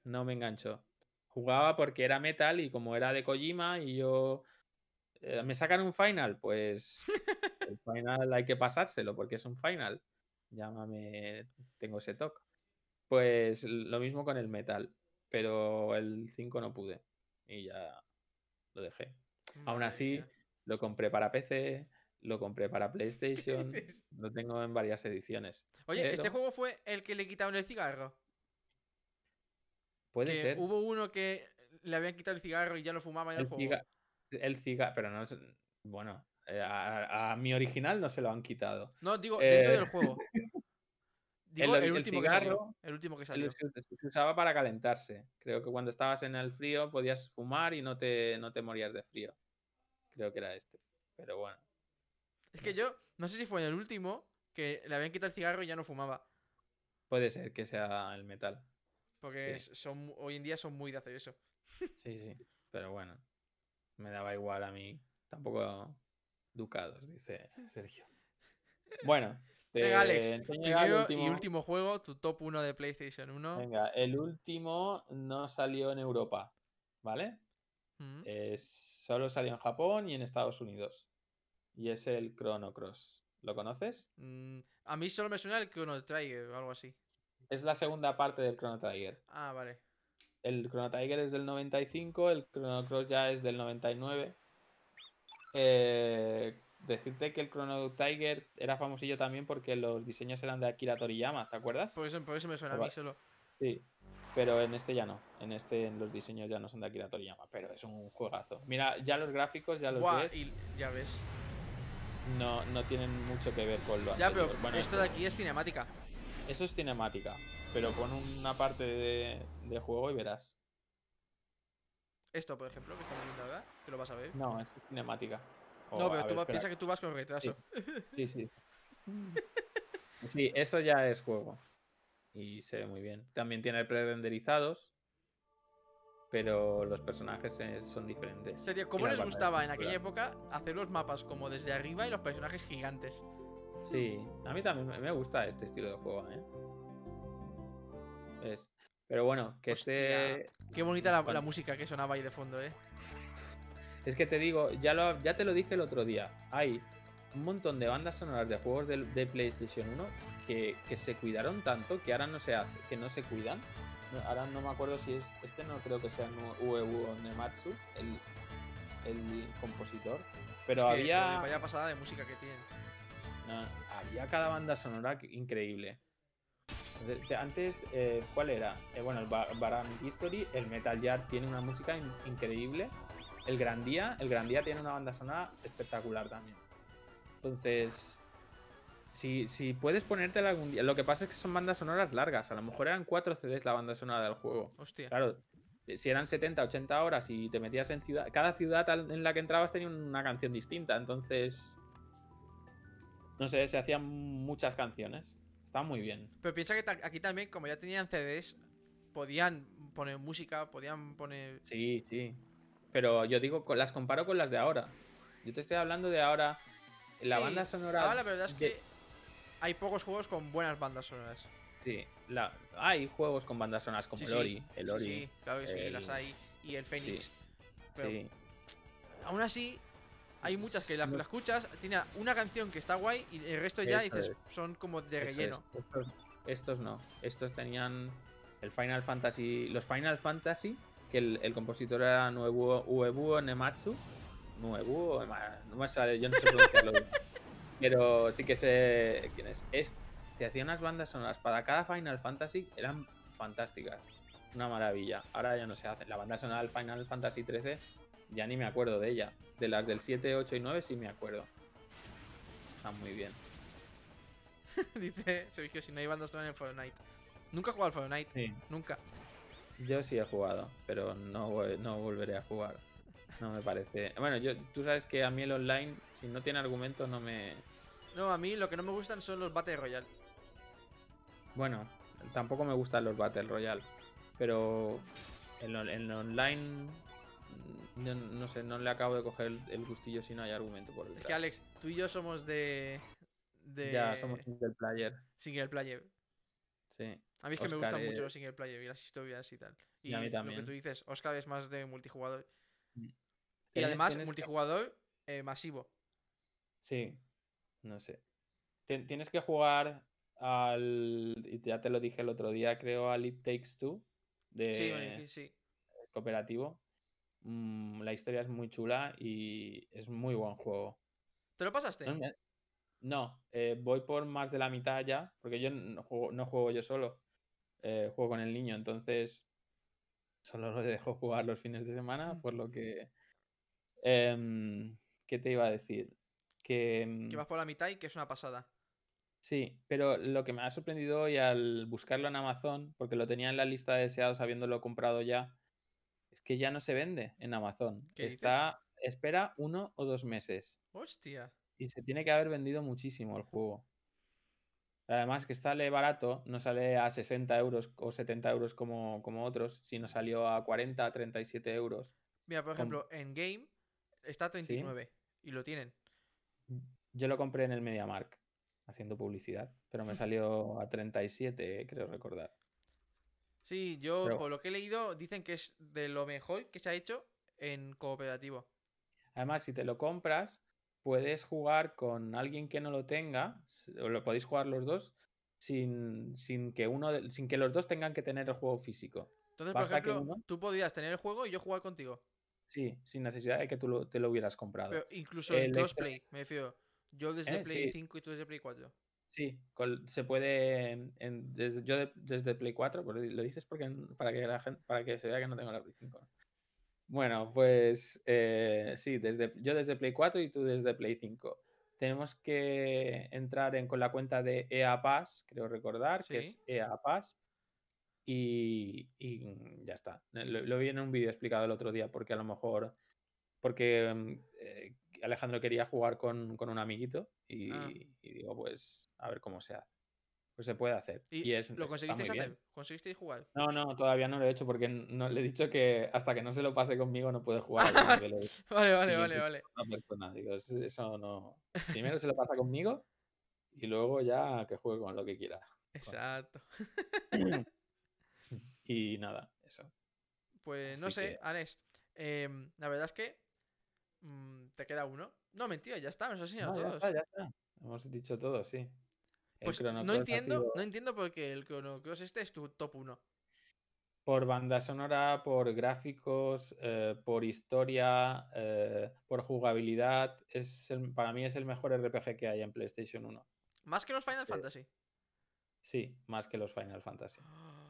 no me enganchó. Jugaba porque era metal y como era de Kojima y yo... eh, ¿Me sacan un final? Pues el final hay que pasárselo porque es un final. Llámame, tengo ese toque. Pues lo mismo con el metal, pero el 5 no pude y ya lo dejé. Aún así, lo compré para PC, lo compré para PlayStation, lo tengo en varias ediciones. Oye, ¿este juego fue el que le quitaron el cigarro? Puede que ser. hubo uno que le habían quitado el cigarro y ya no fumaba en el, el juego. ciga- el ciga- pero no es- bueno, eh, a, a mi original no se lo han quitado. No, digo, dentro Eh, del juego. Digo, el- el, el último que salió. cigarro, El último que salió. Se, se usaba para calentarse. Creo que cuando estabas en el frío podías fumar y no te, no te morías de frío. Creo que era este. Pero bueno. Es que yo, no sé si fue en el último, que le habían quitado el cigarro y ya no fumaba. Puede ser que sea el metal. Porque Sí. son, hoy en día son muy de hacer eso. Sí, sí. Pero bueno. Me daba igual a mí. Tampoco ducados, dice Sergio. Bueno. te Venga, Alex. enseño el Primero y último juego, tu top 1 de PlayStation 1. Venga, el último no salió en Europa. ¿Vale? Mm. Es, solo salió en Japón y en Estados Unidos. Y es el Chrono Cross. ¿Lo conoces? Mm, a mí solo me suena el Chrono Trigger o algo así. es la segunda parte del Chrono Trigger. Ah, vale. El Chrono Trigger es del 95, el Chrono Cross ya es del 99. Eh, decirte que el Chrono Tiger era famosillo también porque los diseños eran de Akira Toriyama, ¿te acuerdas? Por eso, por eso me suena a mí solo. Sí, pero en este ya no. En este en los diseños ya no son de Akira Toriyama, pero es un juegazo. Mira, ya los gráficos ya los ves. Y ya ves. No, no tienen mucho que ver con lo Ya, pero esto de aquí es cinemática. Eso es cinemática, pero pon una parte de, de juego y verás. Esto, por ejemplo, que estamos viendo ahora, que lo vas a ver. No, es cinemática. no, pero tú piensas que tú vas con retraso. Sí, sí. Sí, eso ya es juego. Y se ve muy bien. También tiene pre-renderizados. Pero los personajes son diferentes. Sería, ¿cómo les gustaba en aquella época hacer los mapas como desde arriba y los personajes gigantes? Sí, a mí también me gusta este estilo de juego, ¿eh? Es, pero bueno, que esté. Qué bonita la, música que sonaba ahí de fondo, ¿eh? Es que te digo, ya, lo, ya te lo dije el otro día. Hay un montón de bandas sonoras de juegos de, PlayStation 1 que, se cuidaron tanto que ahora no se hace, que no se cuidan. Ahora no me acuerdo si es. Este no creo que sea Uebu o Nematsu, el, el compositor. Pero había. Vaya pasada de música que tienen. había cada banda sonora increíble. Antes, eh, ¿cuál era? Eh, bueno, el Baran History, el Metal Gear tiene una música increíble. El Gran Día, el Gran Día tiene una banda sonora espectacular también. Entonces, si, si puedes ponértela algún día. Lo que pasa es que son bandas sonoras largas. A lo mejor eran 4 CDs la banda sonora del juego. Hostia. Claro, si eran 70, 80 horas y te metías en ciudad. Cada ciudad en la que entrabas tenía una canción distinta. Entonces. No sé, se hacían muchas canciones. Está muy bien. Pero piensa que aquí también, como ya tenían CDs, podían poner música, podían poner. Sí, sí. Pero yo digo, las comparo con las de ahora. Yo te estoy hablando de ahora. La banda sonora. Ah, la verdad es que hay pocos juegos con buenas bandas sonoras. Sí, la... hay juegos con bandas sonoras como el Ori. El Ori. Sí, claro que sí, las hay. Y el Phoenix. sí. Aún así, hay muchas que las, escuchas, tiene una canción que está guay y el resto ya dices, son como de relleno. Estos, no, estos tenían el Final Fantasy, los Final Fantasy, que el, compositor era Nuevo Uebuo Nematsu. Nuevo, no me sale, yo no sé pronunciarlo Pero sí que sé quién es. es te hacía unas bandas sonoras para cada Final Fantasy, eran fantásticas. Una maravilla. Ahora ya no se hace. La banda sonora del Final Fantasy 13 ya ni me acuerdo de ella. De las del 7, 8 y 9 sí me acuerdo. Está muy bien. Dice Sergio, si no hay bandas en Fortnite. Nunca he jugado al Fortnite. Sí. Nunca. Yo sí he jugado, pero no, no volveré a jugar. No me parece. Bueno, yo, tú sabes que a mí el online, si no tiene argumentos, no me. No, a mí lo que no me gustan son los Battle Royale. Bueno, tampoco me gustan los Battle Royale. Pero en, en online no, sé, no le acabo de coger el, gustillo si no hay argumento por detrás. Es que Alex, tú y yo somos de. de... Ya, somos single player. Single player. Sí. A mí es que me gustan mucho los single player y las historias y tal. Y, a mí también. Lo que tú dices, Oscar es más de multijugador. Mm. Y además, multijugador eh, masivo. Sí, no sé. Tienes que jugar al. Y ya te lo dije el otro día, creo, al It Takes Two. De... Sí, sí. Cooperativo. Mm, la historia es muy chula y es muy buen juego. ¿Te lo pasaste? No, eh, voy por más de la mitad ya, porque yo no juego, no juego yo solo, eh, juego con el niño, entonces solo lo dejo jugar los fines de semana, por lo que... Em, ¿Qué te iba a decir? Que, que vas por la mitad y que es una pasada. Sí, pero lo que me ha sorprendido hoy al buscarlo en Amazon, porque lo tenía en la lista de deseados habiéndolo comprado ya, es que ya no se vende en Amazon. Está, espera uno o dos meses. Hostia. Y se tiene que haber vendido muchísimo el juego. Además que sale barato, no sale a 60 euros o 70 euros como, como otros, sino salió a 40, 37 euros. Mira, por ejemplo, en Game está a 39 y lo tienen. Yo lo compré en el MediaMark, haciendo publicidad, pero me salió a 37, creo recordar. Sí, yo por lo que he leído dicen que es de lo mejor que se ha hecho en cooperativo. Además, si te lo compras, puedes jugar con alguien que no lo tenga, o lo podéis jugar los dos, sin, sin que uno, de- sin que los dos tengan que tener el juego físico. Entonces, por Basta que ejemplo, uno- tú podías tener el juego y yo jugar contigo. Sí, sin necesidad de que tú lo- te lo hubieras comprado. Pero incluso en El extra- me refiero. Yo desde Eh, Play sí. 5 y tú desde Play 4. Sí, se puede. en- desde, yo de- desde Play 4, pero lo dices porque para que la gente, para que se vea que no tengo la Play 5. ¿no? Bueno, pues eh, sí, desde, yo desde Play 4 y tú desde Play 5. Tenemos que entrar en, con la cuenta de EA Pass, creo recordar, que es. EA Pass. Y, y ya está. Lo, lo vi en un vídeo explicado el otro día, porque a lo mejor. Porque mm, eh, Alejandro quería jugar con, con un amiguito y, Ah. y digo, pues a ver cómo se hace. Pues se puede hacer. ¿Y, Y, es, lo muy hacer? bien. ¿Conseguisteis jugar? No, no, todavía no lo he hecho porque no, le he dicho que hasta que no se lo pase conmigo no puede jugar. Vale, vale, vale, vale. otra persona. Digo, eso no. Primero se lo pasa conmigo y luego ya que juegue con lo que quiera. Exacto. Y nada, eso. Pues no sé, que- Anes. em, la verdad es que mm, te queda uno. No, mentira, ya está, has enseñado No, ya todos. está, ya está. Hemos dicho todo, sí. El Pues no entiendo, sido no entiendo por qué el Chrono Cross este es tu top 1. Por banda sonora, por gráficos, eh, por historia, eh, por jugabilidad. Es el- para mí es el mejor RPG que hay en PlayStation 1. Más que los Final Sí. Fantasy. Sí, más que los Final Fantasy. Ah.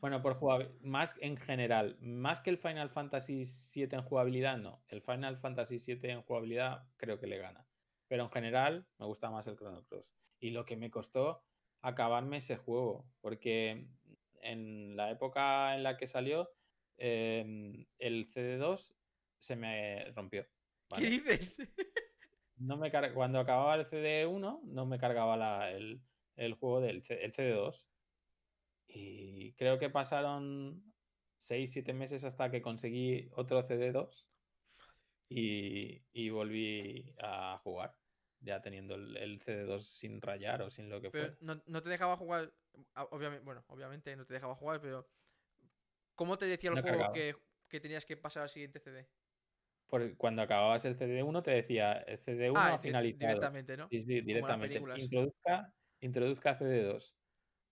Bueno, por jugabilidad, más en general, más que el Final Fantasy VII en jugabilidad, no. El Final Fantasy VII en jugabilidad creo que le gana. Pero en general me gusta más el Chrono Cross. Y lo que me costó acabarme ese juego, porque en la época en la que salió, em, el CD2 se me rompió. ¿Qué dices? No me car- Cuando acababa el CD1, no me cargaba la- el, el juego del el CD2. Y creo que pasaron 6-7 meses hasta que conseguí otro CD2 y, y volví a jugar, ya teniendo el, el CD2 sin rayar o sin lo que Pero fuera. no, no te dejaba jugar. Obviamente, bueno, obviamente no te dejaba jugar, pero. ¿Cómo te decía el No juego que, que tenías que pasar al siguiente CD? Por- cuando acababas el CD1 te decía el CD1 ah, ha finalizado. directamente, ¿no? Sí, sí, directamente. Introduzca, introduzca CD2.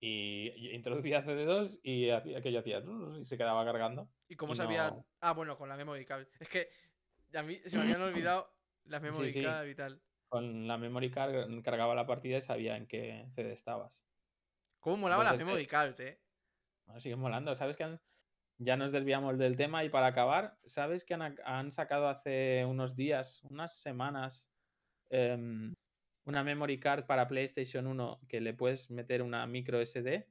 Y, introducía CD2 y hacía que yo hacía y se quedaba cargando. ¿Y cómo y sabía? no- Ah, bueno, con la memory card. Es que a mí se me habían olvidado las memory sí. card y tal. Con la memory card cargaba la partida y sabía en qué CD estabas. ¿Cómo molaba la memory card, eh? Bueno, sigue molando. ¿Sabes que han- ya nos desviamos del tema y para acabar, ¿sabes que han, han sacado hace unos días, unas semanas, em, una memory card para PlayStation 1 que le puedes meter una micro SD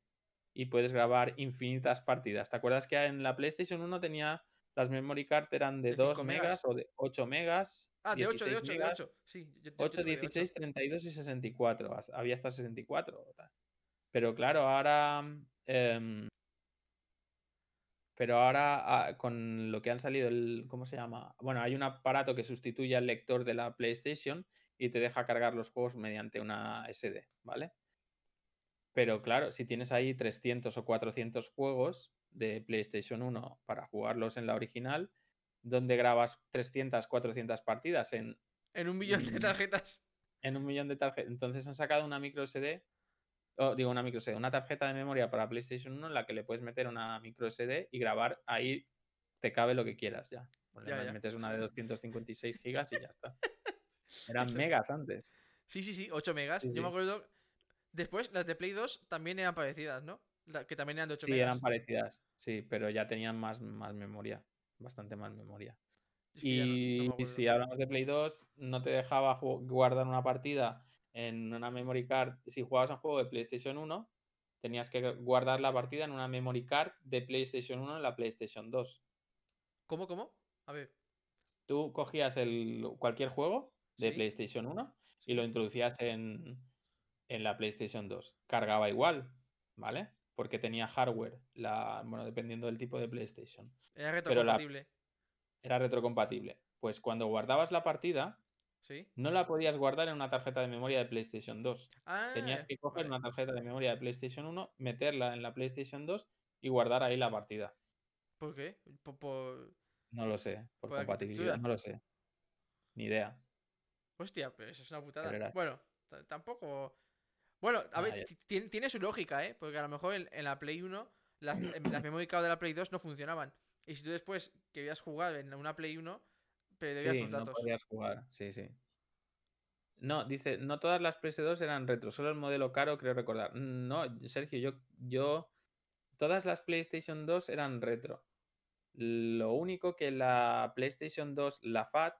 y puedes grabar infinitas partidas? ¿Te acuerdas que en la PlayStation 1 tenía las memory card eran de De 2 cinco megas megas. o de 8 megas? Ah, de 8, de 16 8, de megas, 8. Sí, yo- yo- yo 8, tuve de 16, 32 y 64. hasta- Había hasta 64. o tal. Pero claro, ahora. em, pero ahora ah, con lo que han salido, el, ¿cómo se llama? Bueno, hay un aparato que sustituye al lector de la PlayStation y te deja cargar los juegos mediante una SD, ¿vale? Pero claro, si tienes ahí 300 o 400 juegos de PlayStation 1 para jugarlos en la original, donde grabas 300, 400 partidas en En un millón de Mm. tarjetas. en un millón de tarjetas. Entonces han sacado una micro SD, o digo una micro SD, una tarjeta de memoria para PlayStation 1 en la que le puedes meter una micro SD y grabar ahí te cabe lo que quieras ya. Ya, ya. metes una de 256 gigas y ya está. Eran Eso. megas antes. Sí, sí, sí, 8 megas. Sí, Yo sí. me acuerdo. Después, las de Play 2 también eran parecidas, ¿no? La- que también eran de 8 Sí, megas. eran parecidas. Sí, pero ya tenían más, más memoria. Bastante más memoria. Es que ya no- no me Y, si hablamos de Play 2, no te dejaba guardar una partida en una memory card. Si jugabas a un juego de PlayStation 1, tenías que guardar la partida en una memory card de PlayStation 1 en la PlayStation 2. ¿Cómo, cómo? A ver. Tú cogías el, cualquier juego de Sí. PlayStation 1 y lo introducías en, en la PlayStation 2. Cargaba igual, ¿vale? Porque tenía hardware, la, bueno, dependiendo del tipo de PlayStation. Era la- retrocompatible. Era retrocompatible. Pues cuando guardabas la partida, Sí. no la podías guardar en una tarjeta de memoria de PlayStation 2. Tenías Ah, que coger vale. una tarjeta de memoria de PlayStation 1, meterla en la PlayStation 2 y guardar ahí la partida. ¿Por qué? Por, por- No lo sé, por Por compatibilidad, no lo sé. Ni idea. Hostia, pero eso es una putada. Bueno, tampoco. Bueno, a Ah, ver, tiene, su lógica, ¿eh? Porque a lo mejor en, en la Play 1 las, las memory card de la Play 2 no funcionaban. Y si tú después querías jugar en una Play 1, perdías Sí, tus no datos. podías jugar, sí, sí. No, dice, no todas las PS2 eran retro, solo el modelo caro, creo recordar. No, Sergio, yo, yo, todas las PlayStation 2 eran retro. Lo único que la PlayStation 2, la FAT,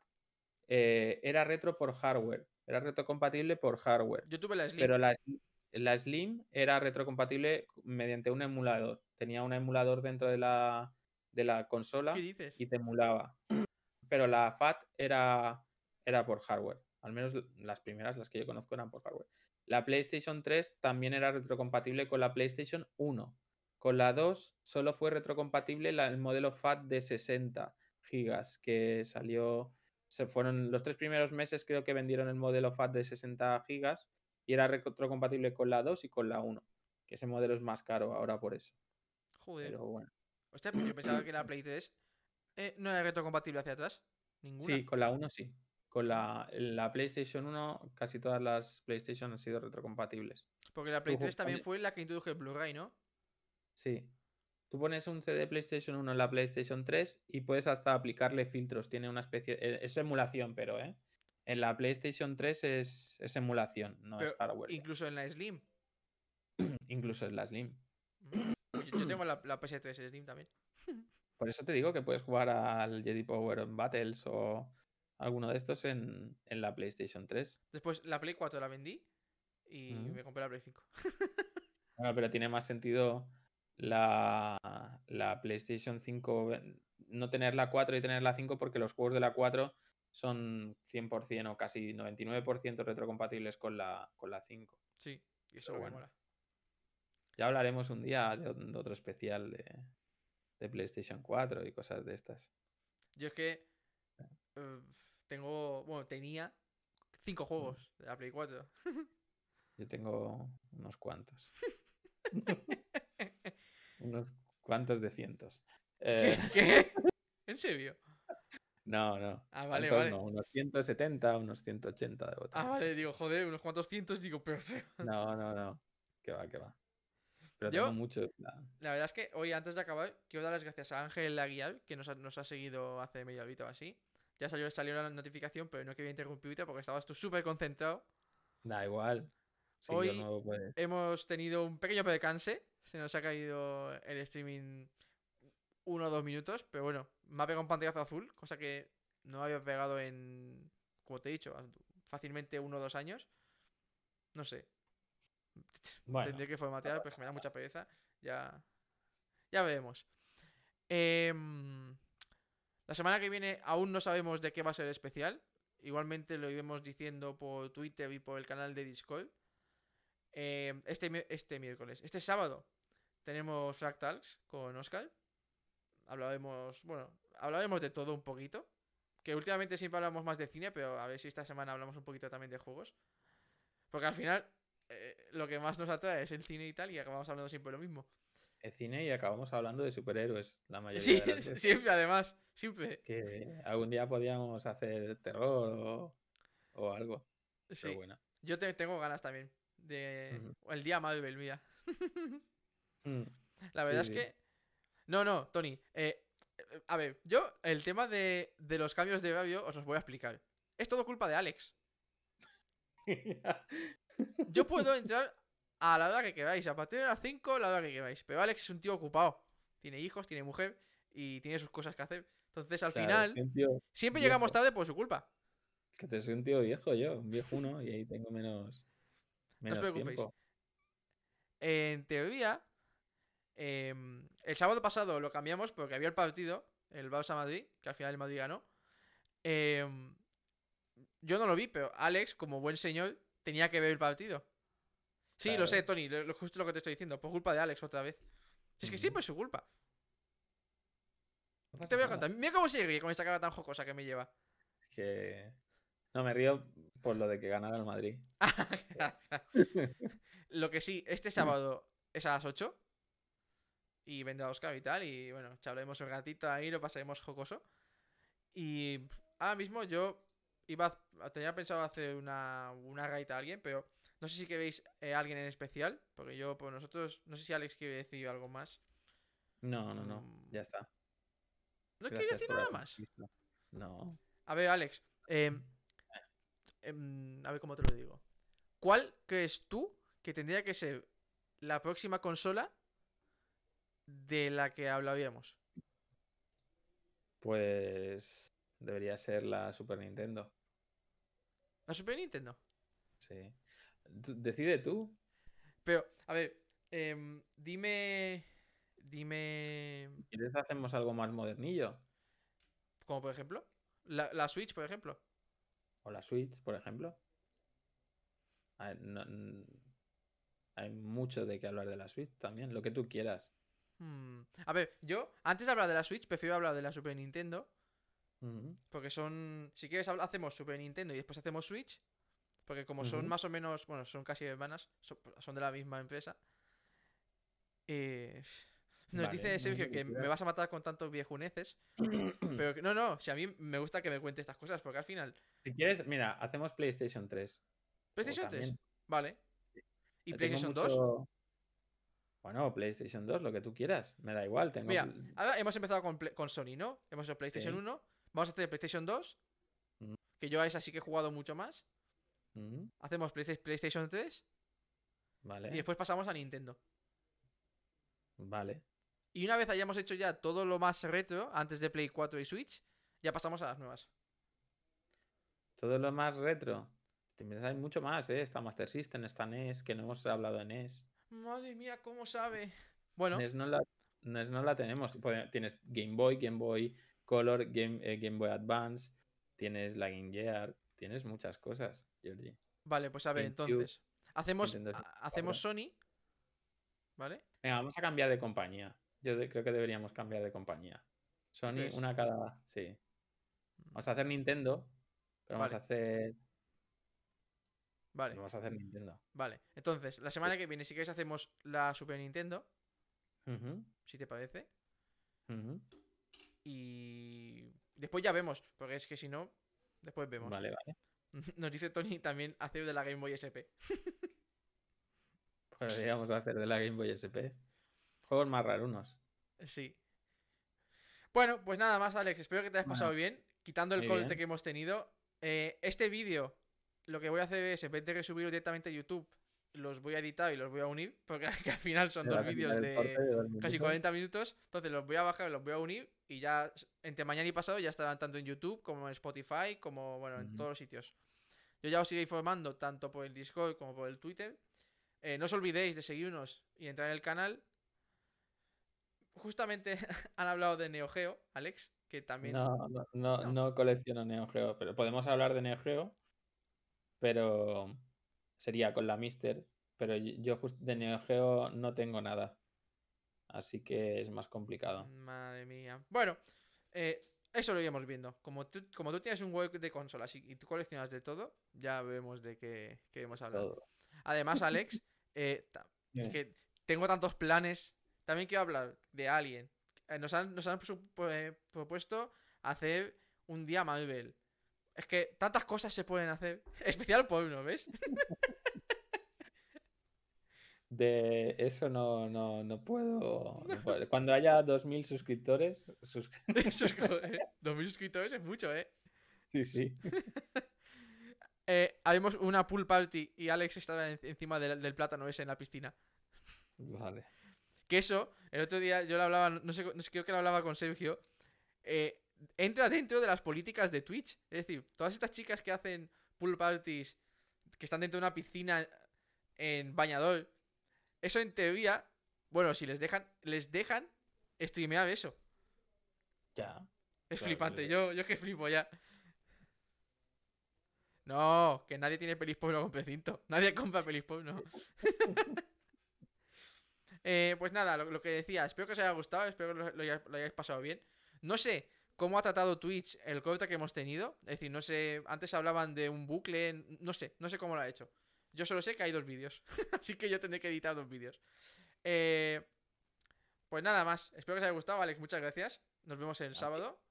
eh, era retro por hardware, era retrocompatible por hardware. Yo tuve la Slim. Pero la, la Slim era retrocompatible mediante un emulador. Tenía un emulador dentro de la, de la consola y te emulaba. Pero la FAT era, era por hardware. Al menos las primeras, las que yo conozco, eran por hardware. La PlayStation 3 también era retrocompatible con la PlayStation 1. Con la 2 solo fue retrocompatible la- el modelo FAT de 60 gigas que salió. Se fueron los tres primeros meses, creo que vendieron el modelo FAT de 60 gigas y era retrocompatible con la 2 y con la 1. Que ese modelo es más caro ahora por eso. Joder. Pero bueno. Hostia, pues yo pensaba que la Play 3 eh, no era retrocompatible hacia atrás. Ninguna. Sí, con la 1 sí. Con la, la PlayStation 1, casi todas las PlayStation han sido retrocompatibles. Porque la Play Ojo, 3 también fue la que introdujo el Blu-ray, ¿no? Sí. Tú pones un CD PlayStation 1 en la PlayStation 3 y puedes hasta aplicarle filtros. Tiene una especie. eh, Es emulación, pero, ¿eh? En la PlayStation 3 es, es emulación, no es Pero hardware. ya. Incluso en la Slim. Incluso es la Slim. Mm. Yo, yo tengo la, la PS3 Slim también. Por eso te digo que puedes jugar al Jedi Power Battles o alguno de estos en, en la PlayStation 3. Después la Play 4 la vendí y Mm. me compré la Play 5. Bueno, pero tiene más sentido la, la PlayStation 5, ve- no tener la 4 y tener la 5 porque los juegos de la 4 son 100% o casi 99% retrocompatibles con la, con la 5. Sí, y eso bueno. mola. Ya hablaremos un día de, ot- de otro especial de, de PlayStation 4 y cosas de estas. Yo es que eh, tengo, bueno, tenía cinco juegos de la Play 4. Yo tengo unos cuantos. unos cuantos de cientos. Eh, ¿Qué? ¿En serio? no, no. Ah, vale, tantos vale. no, unos 170, unos 180 de botones. Ah, vale, digo, joder, unos cuantos cientos, digo, pero, pero- No, no, no. Que va, que va. Pero Yo- tengo mucho. plan, La verdad es que hoy, antes de acabar, quiero dar las gracias a Ángel Laguial, que nos ha, nos ha seguido hace media horita o así. Ya salió, salió la notificación, pero no quería interrumpirte porque estabas tú súper concentrado. Da igual. Hoy- no Hemos tenido un pequeño percance. Se nos ha caído el streaming uno o dos minutos, pero bueno, me ha pegado un pantallazo azul, cosa que no había pegado en, como te he dicho, fácilmente uno o dos años. No sé, Bueno, tendré que formatear, pues que me da mucha pereza. Ya, ya veremos. Em, la semana que viene aún no sabemos de qué va a ser el especial. Igualmente lo iremos diciendo por Twitter y por el canal de Discord. Em, este, este miércoles, este sábado, tenemos Fractals con Oscar. Hablaremos, bueno, hablaremos de todo un poquito. Que últimamente siempre hablamos más de cine, pero a ver si esta semana hablamos un poquito también de juegos. Porque al final, eh, lo que más nos atrae es el cine y tal, y acabamos hablando siempre lo mismo. el cine y acabamos hablando de superhéroes la mayoría Sí, de las veces. siempre, además, siempre. Que algún día podíamos hacer terror o, o algo. Sí. Pero bueno. Yo te- tengo ganas también de Ujú. el día Marvel, mía. Mm, La verdad sí. es que. No, no, Tony. eh, a ver, yo, el tema de, de los cambios de horario os los voy a explicar. Es todo culpa de Alex. Yo puedo entrar a la hora que queráis, a partir de las 5, la hora que queráis. Pero Alex es un tío ocupado. Tiene hijos, tiene mujer y tiene sus cosas que hacer. Entonces, al Claro, final, siempre viejo. llegamos tarde por su culpa. que te soy un tío viejo yo, un viejuno, y ahí tengo menos, menos preocupéis. tiempo. En teoría, em, el sábado pasado lo cambiamos porque había el partido, el Barça Madrid, que al final el Madrid ganó. Em, yo no lo vi, pero Alex, como buen señor, tenía que ver el partido. Sí, lo sé, Tony, lo, lo- justo lo que te estoy diciendo, por culpa de Alex otra vez. Si es que Ujú. siempre es su culpa. No Te voy a contar. Mira cómo ríe con esta cara tan jocosa que me lleva. Que... No, me río por lo de que ganara el Madrid. Lo que sí, este sábado es a las 8. Y vendrá Oscar y tal. Y bueno, charlaremos un ratito ahí, lo pasaremos jocoso. Y ahora mismo yo iba a- tenía pensado hacer una, una raid a alguien, pero No sé si queréis eh, alguien en especial, porque yo, pues nosotros, no sé si Alex quiere decir algo más. No, no, no. Mm. Ya está. ¿No quiere decir por nada más? No. A ver, Alex, em, a ver cómo te lo digo. ¿Cuál crees tú que tendría que ser la próxima consola de la que hablaríamos? Pues debería ser la Super Nintendo. ¿La Super Nintendo? Sí. Decide tú. Pero, a ver, em, dime. Dime. ¿Quieres hacemos algo más modernillo? Como por ejemplo. La, la Switch, por ejemplo. O la Switch, por ejemplo. Ver, no- hay mucho de qué hablar de la Switch también, lo que tú quieras. Hmm, A ver, yo, antes de hablar de la Switch, prefiero hablar de la Super Nintendo. Porque son. Si quieres, hacemos Super Nintendo y después hacemos Switch. Porque como son más o menos. Bueno, son casi hermanas. Son, son de la misma empresa. Eh, nos Vale, dice Sergio que me vas a matar con tantos viejuneces. Pero que- no, no. Si a mí me gusta que me cuente estas cosas. Porque al final. Si quieres, mira, hacemos PlayStation 3. o PlayStation 3. también- Vale. ¿Y Yo PlayStation 2? mucho- Bueno, PlayStation 2, lo que tú quieras. Me da igual. Tengo... Mira, ahora hemos empezado con, con Sony, ¿no? Hemos hecho PlayStation Sí. 1. Vamos a hacer PlayStation 2. Mm. Que yo a esa sí que he jugado mucho más. Ujú, Hacemos Playsta- PlayStation 3. Vale. Y después pasamos a Nintendo. Vale. Y una vez hayamos hecho ya todo lo más retro, antes de Play 4 y Switch, ya pasamos a las nuevas. Todo lo más retro. Tienes- Hay mucho más, ¿eh? Está Master System, está NES, que no hemos hablado de NES. Madre mía, ¿cómo sabe? Bueno, NES no la, NES no la tenemos. Pues, Tienes Game Boy, Game Boy Color, Game, eh, Game Boy Advance, tienes la Game Gear, tienes muchas cosas, Georgie. vale, pues a ver, GameCube, entonces. Hacemos, Nintendo ha- 64. hacemos Sony. ¿Vale? Venga, vamos a cambiar de compañía. Yo de- creo que deberíamos cambiar de compañía. Sony, una cada. Sí. Vamos a hacer Nintendo, pero vamos a hacer. Vale, Vamos a hacer Nintendo. vale. Entonces, la semana que viene, si queréis, hacemos la Super Nintendo, Ujú, si te parece. ujú. Y después ya vemos, porque es que si no, después vemos. Vale, vale. Nos dice Tony también hacer de la Game Boy SP. Deberíamos hacer de la Game Boy SP. Juegos más rarunos. Sí. Bueno, pues nada más, Alex. Espero que te hayas pasado bien. Quitando el corte bien. que hemos tenido. Eh, este vídeo, lo que voy a hacer es, en vez de subirlo directamente a YouTube, los voy a editar y los voy a unir. Porque que al final son dos vídeos de casi minutos. 40 minutos. Entonces los voy a bajar, los voy a unir. Y ya entre mañana y pasado ya estarán tanto en YouTube como en Spotify, como bueno, en todos los sitios. Yo ya os iré informando tanto por el Discord como por el Twitter. Eh, no os olvidéis de seguirnos y entrar en el canal. Justamente han hablado de Neo Geo, Alex, que también. No, no, no, ¿no? no colecciono Neo Geo, pero podemos hablar de Neo Geo, pero sería con la Mister, pero yo de Neo Geo no tengo nada, así que es más complicado. Madre mía. Bueno, eh, eso lo iremos viendo. Como tú, como tú tienes un web de consolas y, y tú coleccionas de todo, ya vemos de qué queremos hablar. Todo. Además, Alex, eh, que tengo tantos planes. También quiero hablar de Alien. Eh, nos, han, nos han eh, propuesto hacer un día Marvel. Es que tantas cosas se pueden hacer. Especial por uno, ¿ves? De eso no, no, no puedo. no puedo. Cuando haya 2.000 suscriptores, sus- Eso es joder, 2.000 suscriptores es mucho, ¿eh? sí, sí. eh haremos una pool party y Alex estaba en- encima del, del plátano ese en la piscina. Vale. Que eso, el otro día yo lo hablaba, no sé, no sé, creo que lo hablaba con Sergio. eh, entra dentro de las políticas de Twitch. Es decir, todas estas chicas que hacen pool parties, que están dentro de una piscina en bañador, eso en teoría, bueno, si les dejan, les dejan streamear eso. Ya. Es Claro, flipante, yo, yo que flipo ya. No, que nadie tiene pelis con precinto. Nadie compra pelis. Eh, pues nada, lo, lo que decía, espero que os haya gustado, espero que lo, lo hayáis, lo hayáis pasado bien. No sé cómo ha tratado Twitch el corte que hemos tenido. Es decir, no sé, antes hablaban de un bucle, no sé, no sé cómo lo ha hecho. Yo solo sé que hay dos vídeos, así que yo tendré que editar dos vídeos. Eh, pues nada más, espero que os haya gustado, Alex, muchas gracias. Nos vemos el sábado.